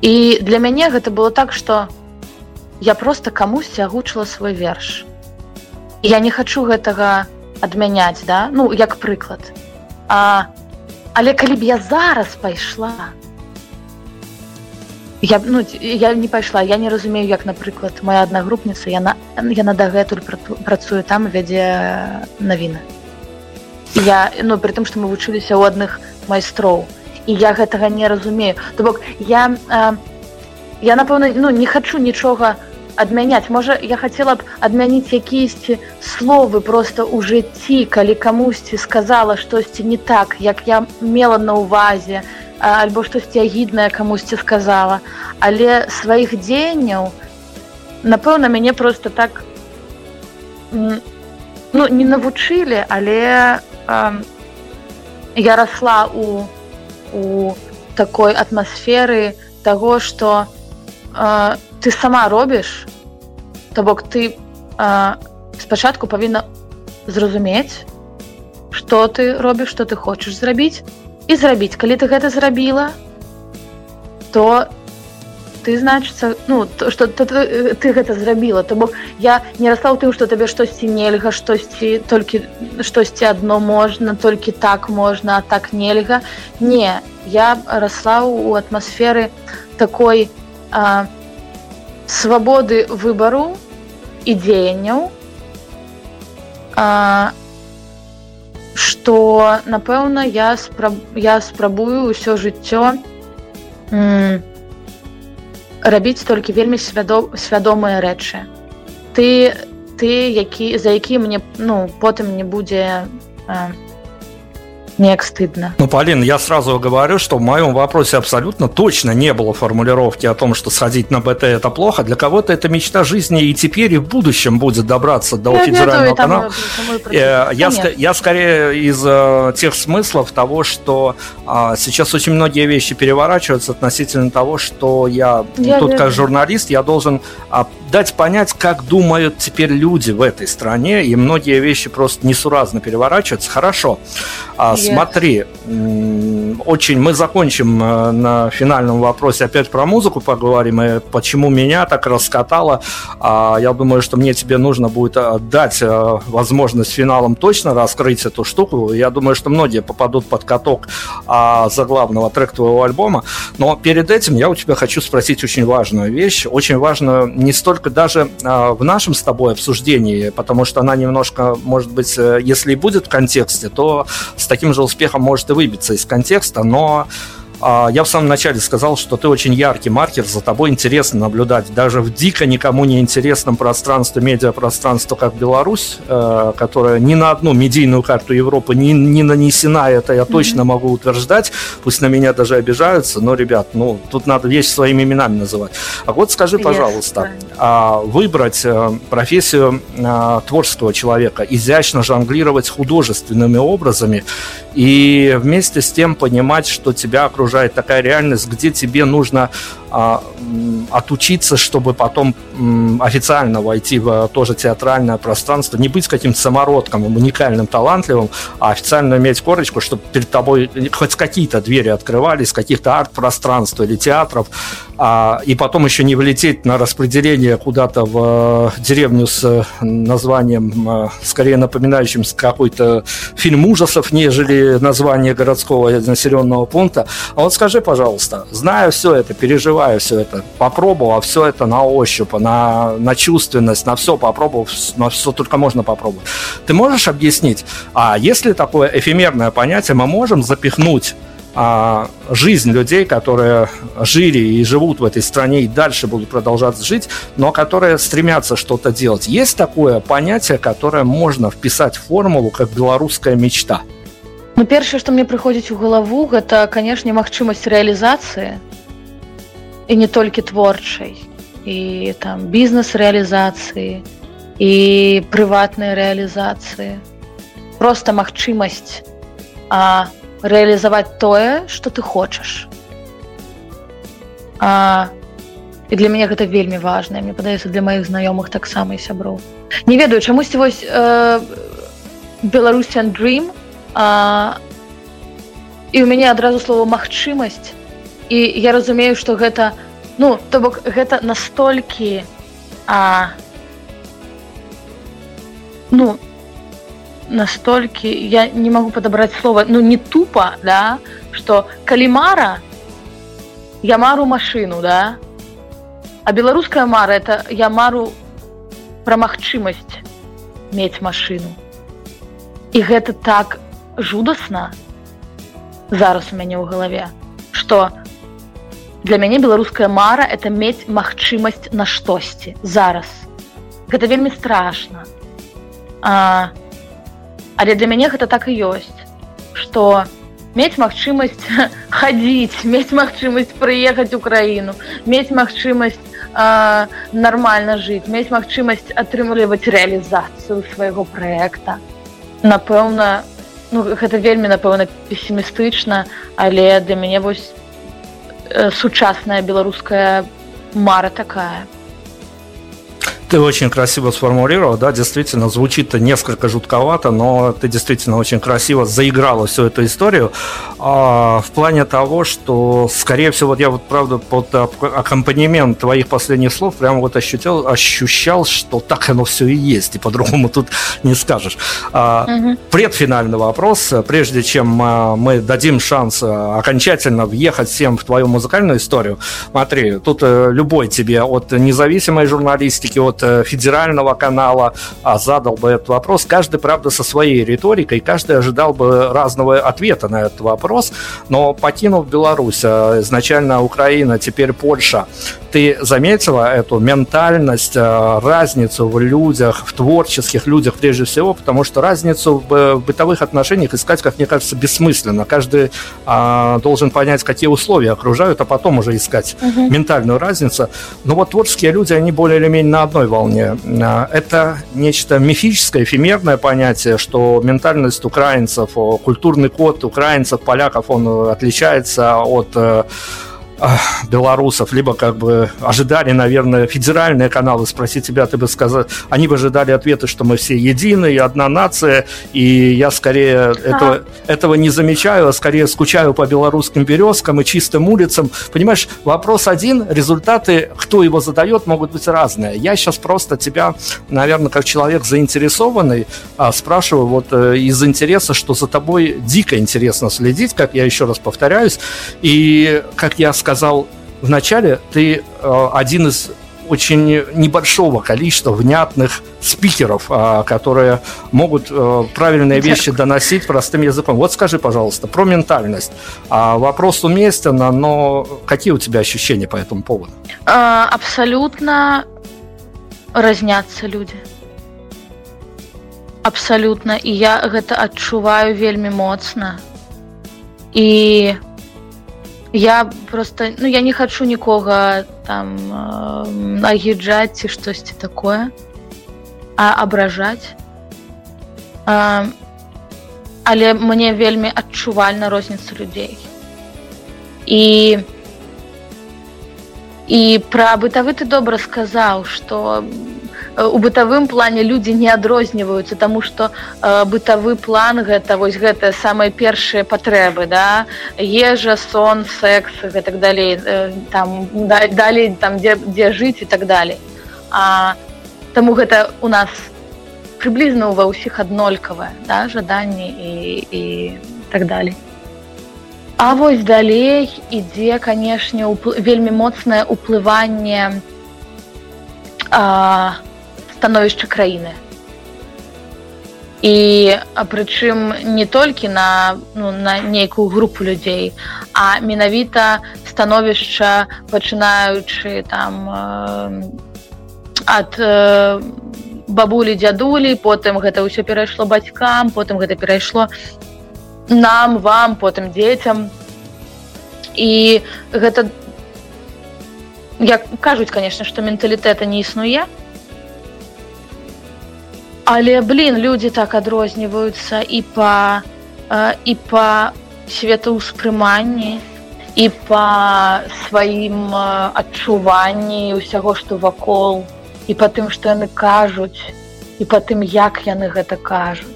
І для мяне гэта было так что я просто камусьці агучыла свой верш. Я не хочу гэтага адмяняць да? Ну як прыклад. А але калі б я зараз пайшла то я ну я не пайшла я не разумею як напрыклад моя аднагрупніца яна яна дагэтуль працуе там вядзе навіны я ну при тым што мы вучыліся ў адных майстроў. І я гэтага не разумею. То бок я а, я напэўна ну не хочу нічога адмяняць. Можа я хацела б адмяніць якісьці словы просто ў жыцці калі камусьці сказала штосьці не так як я мела на увазе я альбо штосьці агіднае камусьці сказала. Але сваіх дзеянняў напэўна мяне просто так ну не навучылі але э, я расла у у такой атмасферы того что э, ты сама робіш то бок ты э, спачатку павінна зразумець что ты робіш что ты хочаш зрабіць. І зрабіць. Калі ты гэта зрабіла то ты значыцца ну то что ты, ты, ты гэта зрабіла то бок я не расла ў тым что табе штосьці нельга штосьці толькі штосьці адно можна толькі так можна а так нельга. Не я расла у атмасферы такой а, свабоды выбару і дзеянняў а что напэўна я спраб... я спрабую ўсё жыццё рабіць толькі вельмі свядом свядомыя рэчы. Ты ты які за які мне ну потым не будзе неяк стыдно. Ну, Полин, я сразу говорю, что в моем вопросе абсолютно точно не было формулировки о том, что сходить на БТ это плохо. Для кого-то это мечта жизни и теперь и в будущем будет добраться до я федерального канала. Э, я, я, я скорее из э, тех смыслов того, что э, сейчас очень многие вещи переворачиваются относительно того, что я, я тут как журналист, я должен э, дать понять, как думают теперь люди в этой стране, и многие вещи просто несуразно переворачиваются. Хорошо. А, Смотри, очень мы закончим э, на финальном вопросе опять про музыку поговорим, и почему меня так раскатало. А, я думаю, что мне тебе нужно будет э, дать э, возможность финалом точно раскрыть эту штуку. Я думаю, что многие попадут под каток а, заглавного трека твоего альбома. Но перед этим я у тебя хочу спросить очень важную вещь. Очень важную не столько даже в нашем с тобой обсуждении, потому что она немножко, может быть, если и будет в контексте, то с таким же успехом может и выбиться из контекста, но я в самом начале сказал, что ты очень яркий маркер, за тобой интересно наблюдать. Даже в дико никому не интересном пространстве, медиапространстве, как Беларусь, э, которая ни на одну медийную карту Европы не, не нанесена, это я точно mm-hmm. могу утверждать. Пусть на меня даже обижаются, но, ребят, ну, тут надо вещи своими именами называть. А вот скажи, пожалуйста, yes, выбрать э, профессию э, творческого человека, изящно жонглировать художественными образами и вместе с тем понимать, что тебя окружает окружает такая реальность, где тебе нужно а, отучиться, чтобы потом официально войти в тоже театральное пространство, не быть каким-то самородком, уникальным, талантливым, а официально иметь корочку, чтобы перед тобой хоть какие-то двери открывались, каких-то арт-пространств или театров, а, и потом еще не влететь на распределение куда-то в э, деревню с названием, э, скорее напоминающим какой-то фильм ужасов, нежели название городского населенного пункта. А вот скажи, пожалуйста, зная все это, переживая все это, попробовал все это на ощупь, на, на чувственность, на все попробовал, на все только можно попробовать. Ты можешь объяснить, а если такое эфемерное понятие мы можем запихнуть а, жизнь людей, которые жили и живут в этой стране и дальше будут продолжать жить, но которые стремятся что-то делать. Есть такое понятие, которое можно вписать в формулу как белорусская мечта? Ну, первое, что мне приходит в голову, это, конечно, магчимость реализации, и не только творчей, и там бизнес-реализации, и приватной реализации. Просто магчимость а, рэалізаваць тое что ты хочаш а, і для мяне гэта вельмі важное мне падаецца для маіх знаёмых таксама і сяброў не ведаю чамусьці вось э, беларусян dream а, і у мяне адразу слова магчымасць і я разумею что гэта ну то бок гэта настолькі а ну настолькі я не могу подобрать слова ну не тупо да что калимара я мару машину да. А беларуская мара это я мару про магчымасць мець машину і гэта так жудасна зараз у мяне ў галаве что для мяне беларуская мара это мець магчымасць на штосьці. Зараз. Гэта вельмі страшно а але для мяне гэта так і ёсць что мець магчымасць хадзіць мець магчымасць прыехаць у краіну мець магчымасць нармальна жыць мець магчымасць атрымліваць рэалізацыю свайго проекта напэўна ну, гэта вельмі напэўна песімістычна але для мяне вось э, сучасная беларуская мара такая Ты очень красиво сформулировал, да, действительно, звучит несколько жутковато, но ты действительно очень красиво заиграла всю эту историю а, в плане того, что, скорее всего, вот я вот, правда, под аккомпанемент твоих последних слов прямо вот ощутил, ощущал, что так оно все и есть, и по-другому тут не скажешь. А, угу. Предфинальный вопрос, прежде чем а, мы дадим шанс а, окончательно въехать всем в твою музыкальную историю, смотри, тут а, любой тебе от независимой журналистики, от от э, федерального канала а задал бы этот вопрос. Каждый, правда, со своей риторикой, каждый ожидал бы разного ответа на этот вопрос. но покинув Беларусь, э, изначально Украина, теперь Польша, ты заметила эту ментальность, э, разницу в людях, в творческих людях прежде всего, потому что разницу в бытовых отношениях искать, как мне кажется, бессмысленно. Каждый а, должен понять, какие условия окружают, а потом уже искать угу. ментальную разницу. Но вот творческие люди, они более или менее на одной волне. А, это нечто мифическое, эфемерное понятие, что ментальность украинцев, культурный код украинцев, поляков, он отличается от э, белорусов, либо как бы ожидали, наверное, федеральные каналы спросить тебя, ты бы сказал, они бы ожидали ответа, что мы все едины, и одна нация, и я скорее этого, этого не замечаю, а скорее скучаю по белорусским березкам и чистым улицам. Понимаешь, вопрос один, результаты, кто его задает, могут быть разные. Я сейчас просто тебя, наверное, как человек заинтересованный, а, спрашиваю вот э, из интереса, что за тобой дико интересно следить, как я еще раз повторяюсь, и как я сказал, сказал в начале, ты э, один из очень небольшого количества внятных спикеров, э, которые могут э, правильные вещи доносить простым языком. Вот скажи, пожалуйста, про ментальность. А, вопрос уместен, но какие у тебя ощущения по этому поводу? А, абсолютно разнятся люди. Абсолютно. І я гэта адчуваю вельмі моцна. І я просто ну я не хочу нікога там э, агіджаць ці штосьці такое а абражаць э, але мне вельмі адчувальна розніца людзей. І і пра бытавы ты добра сказаў что у бытавым плане людзі не адрозніваюцца тому что э, бытавы план гэта вось гэта самыя першыя патрэбы да? Ежа сон секс гэтак далей э, там да, далей там дзе, дзе жыць і так далей. А таму гэта у нас прыблізна ва ўсіх аднолькавае да жаданні і, і так далей. А вось далей ідзе канешне вельмі моцнае уплыванне а, становішча краіны і прычым не толькі на ну, на нейкую групу людзей а менавіта становішча пачынаючы там э, ад э, бабулі дзядулі потым гэта ўсё перайшло бацькам потым гэта перайшло нам вам потым дзецям і гэта як кажуць конечно што менталітэта не існуе але блин люди так адрозніваюцца і по і по светаўспрыманні і по сваім адчуванні усяго што вакол і по тым што яны кажуць і по тым як яны гэта кажуць.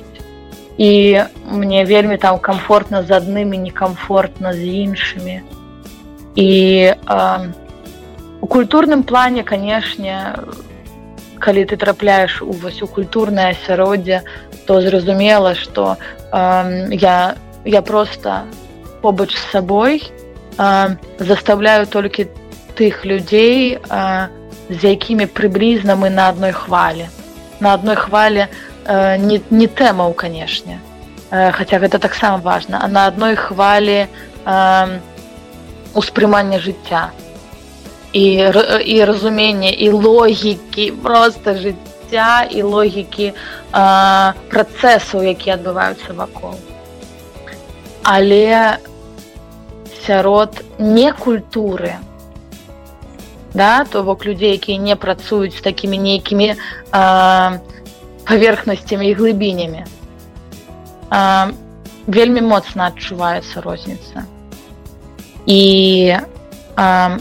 І мне вельмі там комфортна з аднымі некомфортна з іншымі. І у культурным плане канешне у калі ты трапляеш у вось у культурнае асяроддзе то зразумела что э, я я просто побач з сабой э, заставляю толькі тых людзей э, з якімі прыблізна мы на адной хвалі. На адной хвалі э, не, не тэмаў канешне. Э, хаця гэта таксама важна а на адной хвалі э, успрымання жыцця і, і разумення і логікі просто жыцця і логікі працэсаў які адбываюцца вакол але сярод не культуры да то бок людзей якія не працуюць з такімі нейкімі паверхнасцямі і глыбінямі вельмі моцна адчуваецца розніца. І а,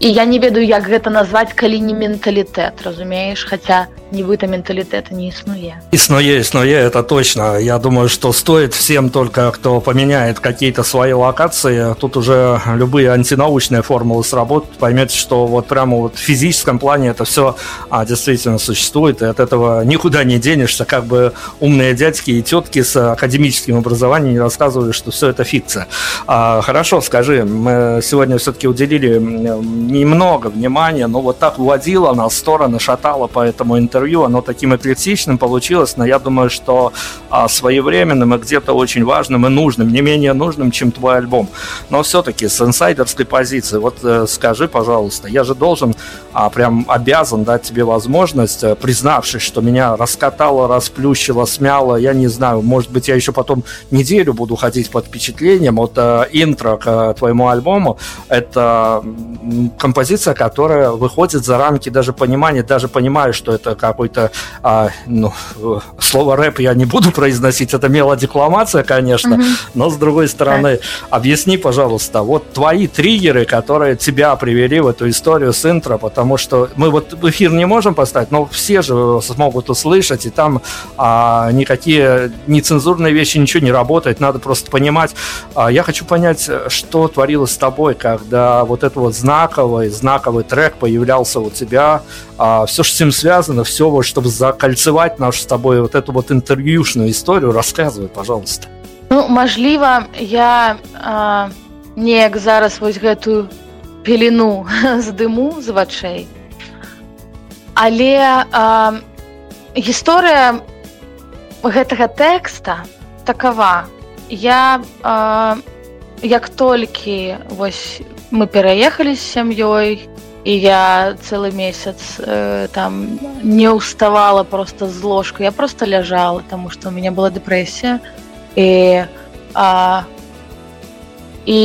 і я не ведаю як гэта назваць калі не менталітэт разумееш? Хаця нібыта менталітэта не існуе існуе існуе это точно я думаю что стоит всем только кто поменяет какие-то свои локации тут уже любые антинаучные формулы сработают поймете что вот прямо вот в физическом плане это все а, действительно существует и от этого никуда не денешься как бы умные дядьки и тетки с академическим образованием не рассказывали что все это фикция а, хорошо скажи мы сегодня все-таки уделили немного внимания но вот так уводила нас в стороны шатала по этому интернету интервью, оно таким эклектичным получилось, но я думаю, что а, своевременным и где-то очень важным и нужным, не менее нужным, чем твой альбом. Но все-таки с инсайдерской позиции, вот э, скажи, пожалуйста, я же должен, а, прям обязан дать тебе возможность, э, признавшись, что меня раскатало, расплющило, смяло, я не знаю, может быть, я еще потом неделю буду ходить под впечатлением. Вот э, интро к э, твоему альбому – это композиция, которая выходит за рамки даже понимания, даже понимаю, что это какой-то, а, ну, слово рэп я не буду произносить, это мелодекламация, конечно, но с другой стороны, объясни, пожалуйста, вот твои триггеры, которые тебя привели в эту историю с интро, потому что мы вот в эфир не можем поставить, но все же смогут услышать, и там а, никакие нецензурные вещи, ничего не работает, надо просто понимать. А, я хочу понять, что творилось с тобой, когда вот этот вот знаковый, знаковый трек появлялся у тебя, а, все, что с этим связано, все, вот, чтобы закольцевать нашу с тобой вот эту вот интервьюшную историю, рассказывай, пожалуйста. Ну, мажліва, я а, неяк зараз вось гэтую пелену з дыму з вачэй. Але а, гісторыя гэтага тэкста такова. Я а, як толькі вось мы пераехалі з сям'ёй, і я цэлы месяц э, там не ўставала просто з ложку я просто ляжала тому что у меня была дэпрэсія і а, і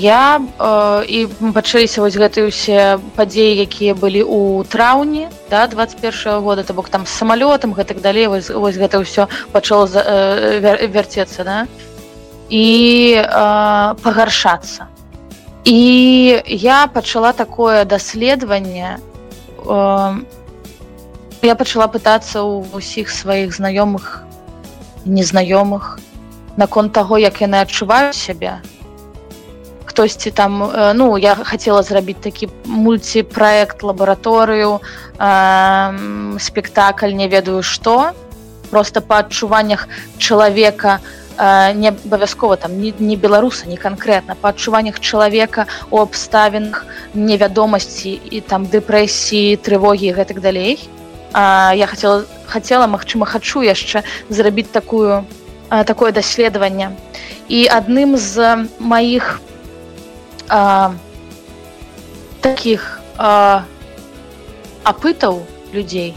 я э, і пачаліся вось гэтыя ўсе падзеі якія былі у траўні да 21 -го года. То бок там з самалётам гэтак далей вось, вось гэта ўсё пачало э, вер, вярцецца да. І э, пагаршацца і я пачала такое даследаванне я пачала пытацца ў усіх сваіх знаёмых незнаёмых наконт таго як яны адчуваюць сябе хтосьці там ну я хацела зрабіць такі мульціпраект лабараторыю спектакль не ведаю што просто па адчуваннях чалавека на не абавязкова там не, не беларуса не канкрэтна. Па адчуваннях чалавека у абставінах невядомасці і там дэпрэсіі трывогі гэтак далей. А, я хотела хотела Мачыма хачу яшчэ зрабіць такую а, такое даследаванне. І адным з маіх а, таких апытаў людзей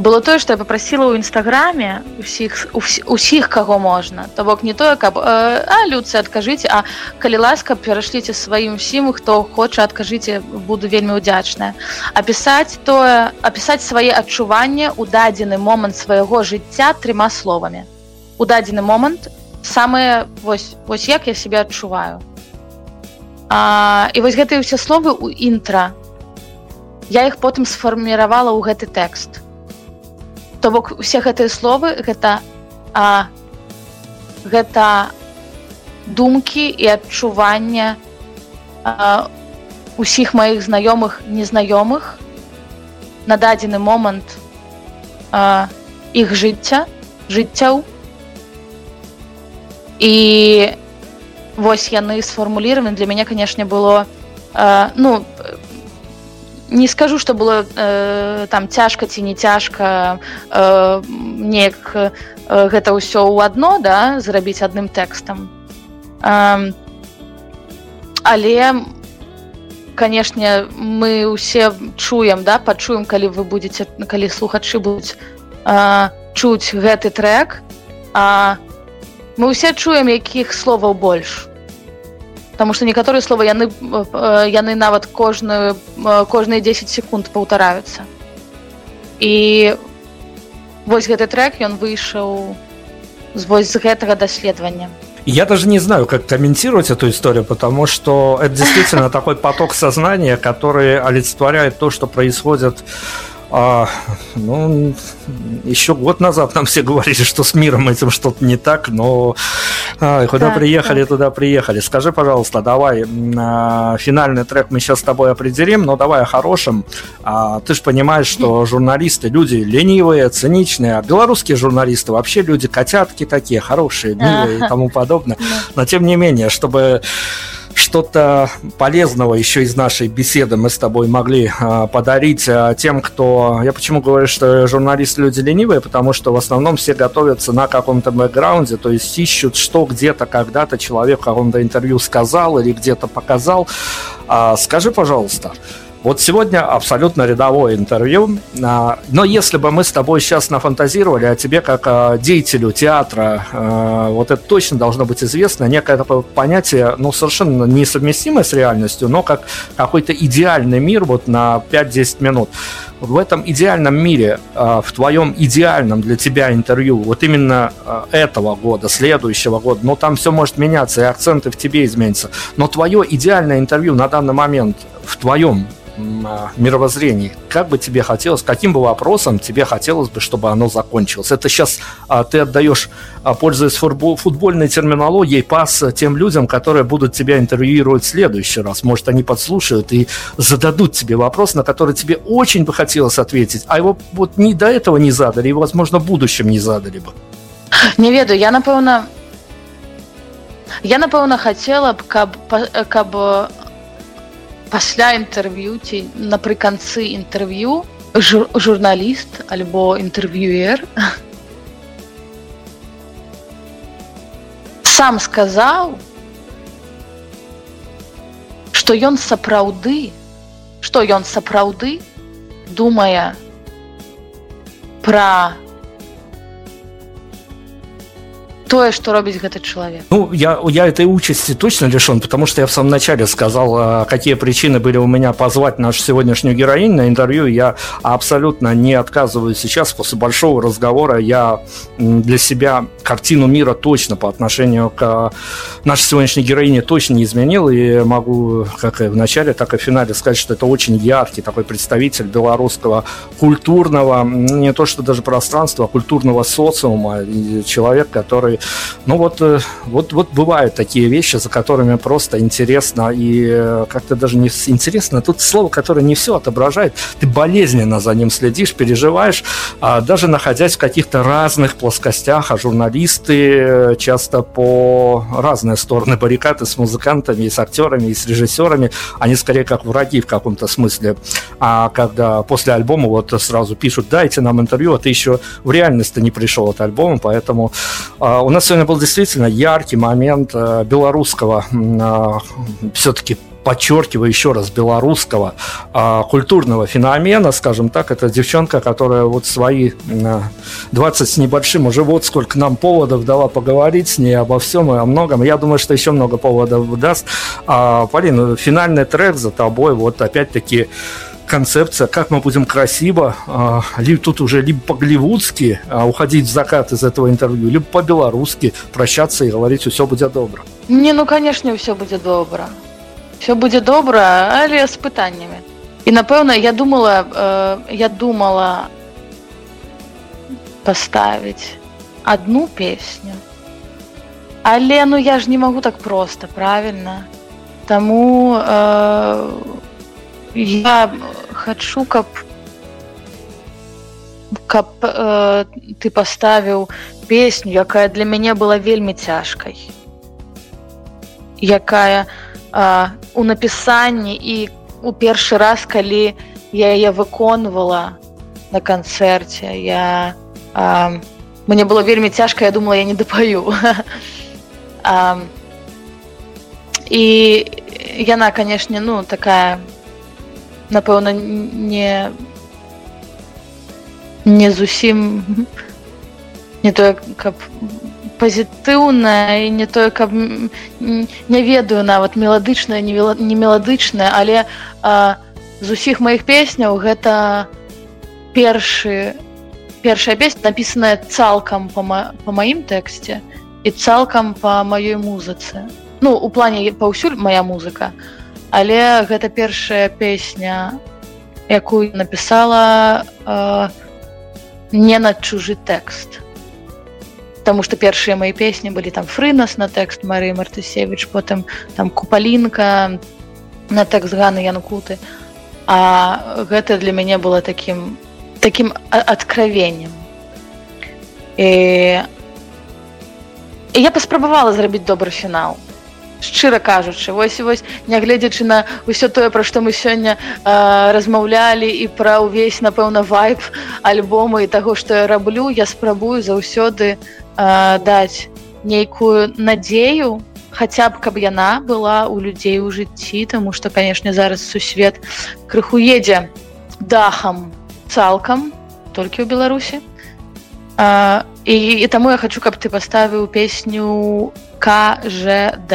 было тое што я попросила ў нстаграме усіх усіх каго можна. То бок не тое каб э, а людцы адкажыце а калі ласка перашліце сваім усім хто хоча адкажыце буду вельмі удзячная апісаць тое апісаць свае адчуванне у дадзены момант свайго жыцця трыма словамі. У дадзены момант самыя вось вось як я себе адчуваю. А, і вось гэтыя ўсе словы у інтра. Я іх потым сфарміравала ў гэты тэкст то бок усе гэтыя словы гэта а, гэта думкі і адчування усіх маіх знаёмых незнаёмых на дадзены момант а, іх жыцця жыццяў. І вось яны сфармуліраваны. Для мяне канешне было а, ну не скажу что было э, там цяжка ці не цяжка э, неяк э, гэта ўсё ў адно да зрабіць адным тэкстам. Э, але канешне мы ўсе чуем да пачуем калі вы будете калі слухачы будуць э, чуць гэты трек а мы ўсе чуем якіх словаў больш потому что некаторыя слова яны яны нават кожную кожныя 10 секунд паўтараюцца і вось гэты трек ён выйшаў з вось з гэтага даследавання. Я даже не знаю, как комментировать эту историю, потому что это действительно такой поток сознания, который олицетворяет то, что происходит а, ну, еще год назад нам все говорили, что с миром этим что-то не так, но а, куда да, приехали, да. туда приехали. Скажи, пожалуйста, давай а, финальный трек мы сейчас с тобой определим, но давай о хорошем. А, ты же понимаешь, что журналисты люди ленивые, циничные, а белорусские журналисты вообще люди котятки такие, хорошие, милые и тому подобное. Но тем не менее, чтобы что-то полезного еще из нашей беседы мы с тобой могли а, подарить а, тем, кто... Я почему говорю, что журналисты люди ленивые, потому что в основном все готовятся на каком-то бэкграунде, то есть ищут, что где-то когда-то человек в каком-то интервью сказал или где-то показал. А, скажи, пожалуйста, вот сегодня абсолютно рядовое интервью, а, но если бы мы с тобой сейчас нафантазировали о тебе как о деятелю театра, а, вот это точно должно быть известно, некое такое понятие, ну, совершенно несовместимое с реальностью, но как какой-то идеальный мир вот на 5-10 минут. В этом идеальном мире, а, в твоем идеальном для тебя интервью, вот именно этого года, следующего года, но там все может меняться, и акценты в тебе изменятся, но твое идеальное интервью на данный момент в твоем а, мировоззрении, как бы тебе хотелось, каким бы вопросом тебе хотелось бы, чтобы оно закончилось? Это сейчас а, ты отдаешь, а, пользуясь футбол, футбольной терминологией, пас тем людям, которые будут тебя интервьюировать в следующий раз. Может, они подслушают и зададут тебе вопрос, на который тебе очень бы хотелось ответить, а его вот ни до этого не задали, и, возможно, в будущем не задали бы. Не ведаю, я, напэўна, я, напэўна, хацела б, каб, каб пасля інтэрв'ю ці напрыканцы інтэрв'ю жур, журналіст альбо інтэрв'юер сам сказаў што ён сапраўды што ён сапраўды думае пра тое что робіць гэты человек. Ну я я этой участи точно лишен потому что я в самом начале сказал а, какие причины были у меня позвать нашу сегодняшнюю героинь на интервью. Я абсолютно не отказываю сейчас. После большого разговора я для себя картину мира точно по отношению к нашей сегодняшней героине точно не изменил. И могу как и в начале так и в финале сказать что это очень яркий такой представитель белорусского культурного не то что даже пространства а культурного социума. Человек который ну вот, э, вот, вот бывают такие вещи, за которыми просто интересно и э, как-то даже не интересно. Тут слово, которое не все отображает. Ты болезненно за ним следишь, переживаешь, а даже находясь в каких-то разных плоскостях, а журналисты э, часто по разные стороны баррикады с музыкантами, и с актерами, и с режиссерами, они скорее как враги в каком-то смысле. А когда после альбома вот сразу пишут, дайте нам интервью, а ты еще в реальности не пришел от альбома, поэтому а, у нас сегодня был действительно яркий момент э, белорусского, а, все-таки подчеркиваю еще раз, белорусского а, культурного феномена, скажем так, это девчонка, которая вот свои 20 с небольшим, уже вот сколько нам поводов дала поговорить с ней обо всем и о многом. Я думаю, что еще много поводов даст. А, Полина, финальный трек за тобой, вот опять-таки концепция, как мы будем красиво, либо тут уже либо по-голливудски а, уходить в закат из этого интервью, либо по-белорусски прощаться и говорить все будет добро. Не, ну, конечно, все будет добро. Все будет добро, але с пытаннями. И, напэўна, я думала, э, я думала поставить одну песню. Але, ну, я же не могу так просто, правильно? Тому э, я хачу каб каб э, ты паставіў песню якая для мяне была вельмі цяжкай. Якая э, у напісанні і у першы раз калі я яе выконвала на канцэрце я э, мне было вельмі цяжка я думала я не дапаю і яна канешне ну такая напэўна не не зусім не тое каб пазітыўна і не тое каб не ведаю нават меладычная не меладычная але а, з усіх маіх песняў гэта першы першая песня напісаная цалкам па, ма, па маім тэксце і цалкам па маёй музыцы. Ну у плане паўсюль моя музыка а але гэта першая песня якую напісала э, не на чужы тэкст. Таму што першыя мои песні былі там фрынас на тэкст Марыі Мартысевич потым там купалінка на тэкст ганы янкуты. А гэта для мяне было таким таким адкровеннем і... і я паспрабавала зрабіць добры фінал шчыра кажучы вось вось нягледзячы на ўсё тое пра што мы сёння э, размаўлялі і пра ўвесь напэўна вайп альбома і таго што я раблю я спрабую заўсёды э, даць нейкую надзею хаця б каб яна была у людзей у жыцці тому что канешне зараз сусвет крыху едзе дахам цалкам толькі ў беларусі. І, і таму я хочу каб ты паставіў песню кжд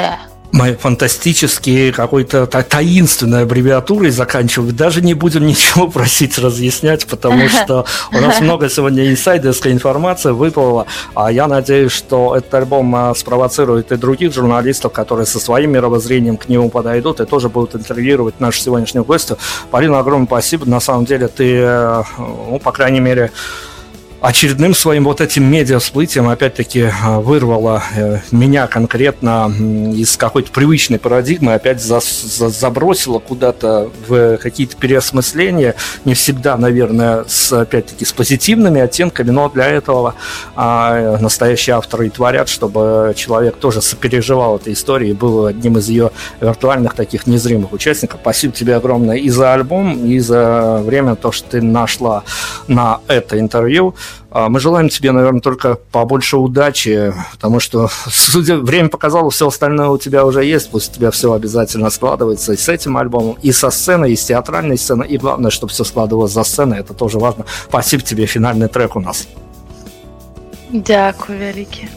моей фантастические какой-то таинственной аббревиатурой заканчивать. Даже не будем ничего просить разъяснять, потому что у нас много сегодня инсайдерской информации выплыла. А я надеюсь, что этот альбом а, спровоцирует и других журналистов, которые со своим мировоззрением к нему подойдут и тоже будут интервьюировать нашу сегодняшнюю гостью. Полина, огромное спасибо. На самом деле ты, э, ну, по крайней мере, очередным своим вот этим медиа всплытием опять-таки а, вырвало э, меня конкретно из какой-то привычной парадигмы, опять за, за, забросило куда-то в какие-то переосмысления, не всегда, наверное, с, опять-таки с позитивными оттенками, но для этого а, настоящие авторы и творят, чтобы человек тоже сопереживал этой истории и был одним из ее виртуальных таких незримых участников. Спасибо тебе огромное и за альбом, и за время, то, что ты нашла на это интервью. А, мы желаем тебе, наверное, только побольше удачи, потому что, судя, время показало, все остальное у тебя уже есть, пусть у тебя все обязательно складывается и с этим альбомом, и со сценой, и с театральной сценой, и главное, чтобы все складывалось за сценой, это тоже важно. Спасибо тебе, финальный трек у нас. Дякую, великий.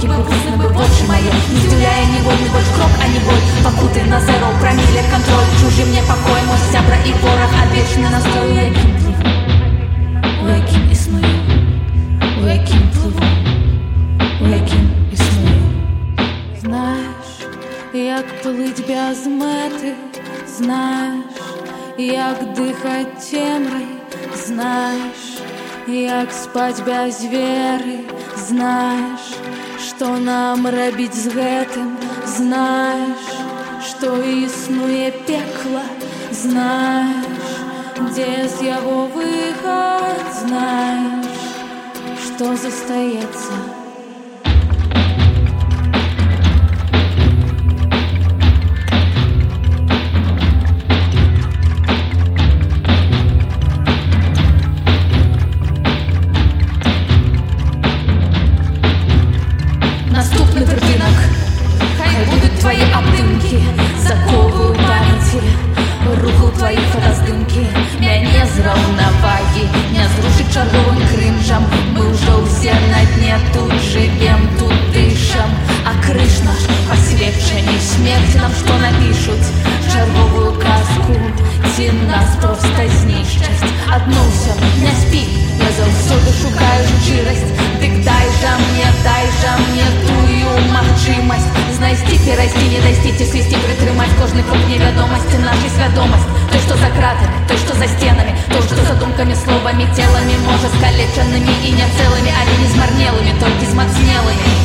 легкий был признак бы больше моей Не вделяя невольный больше крок, а не боль. Покуты на зеро, промили контроль. Чужим мне покой, мой сябра и ворог Обещанный настрой, я кем плыву Я кем и сную Я кем плыву. Я кем и сную Знаешь, як плыть без мети Знаешь, як дыхать темрой. Знаешь, як спать без веры. Знаешь, что нам рабіць з гэтым? Знаеш что існуе пекла знаеш дзе з яго выход? Знаеш что застаецца у за стенами. То, что задумками, словами, телами Может, скалеченными и нецелыми. Али не сморнелыми, только измацнелыми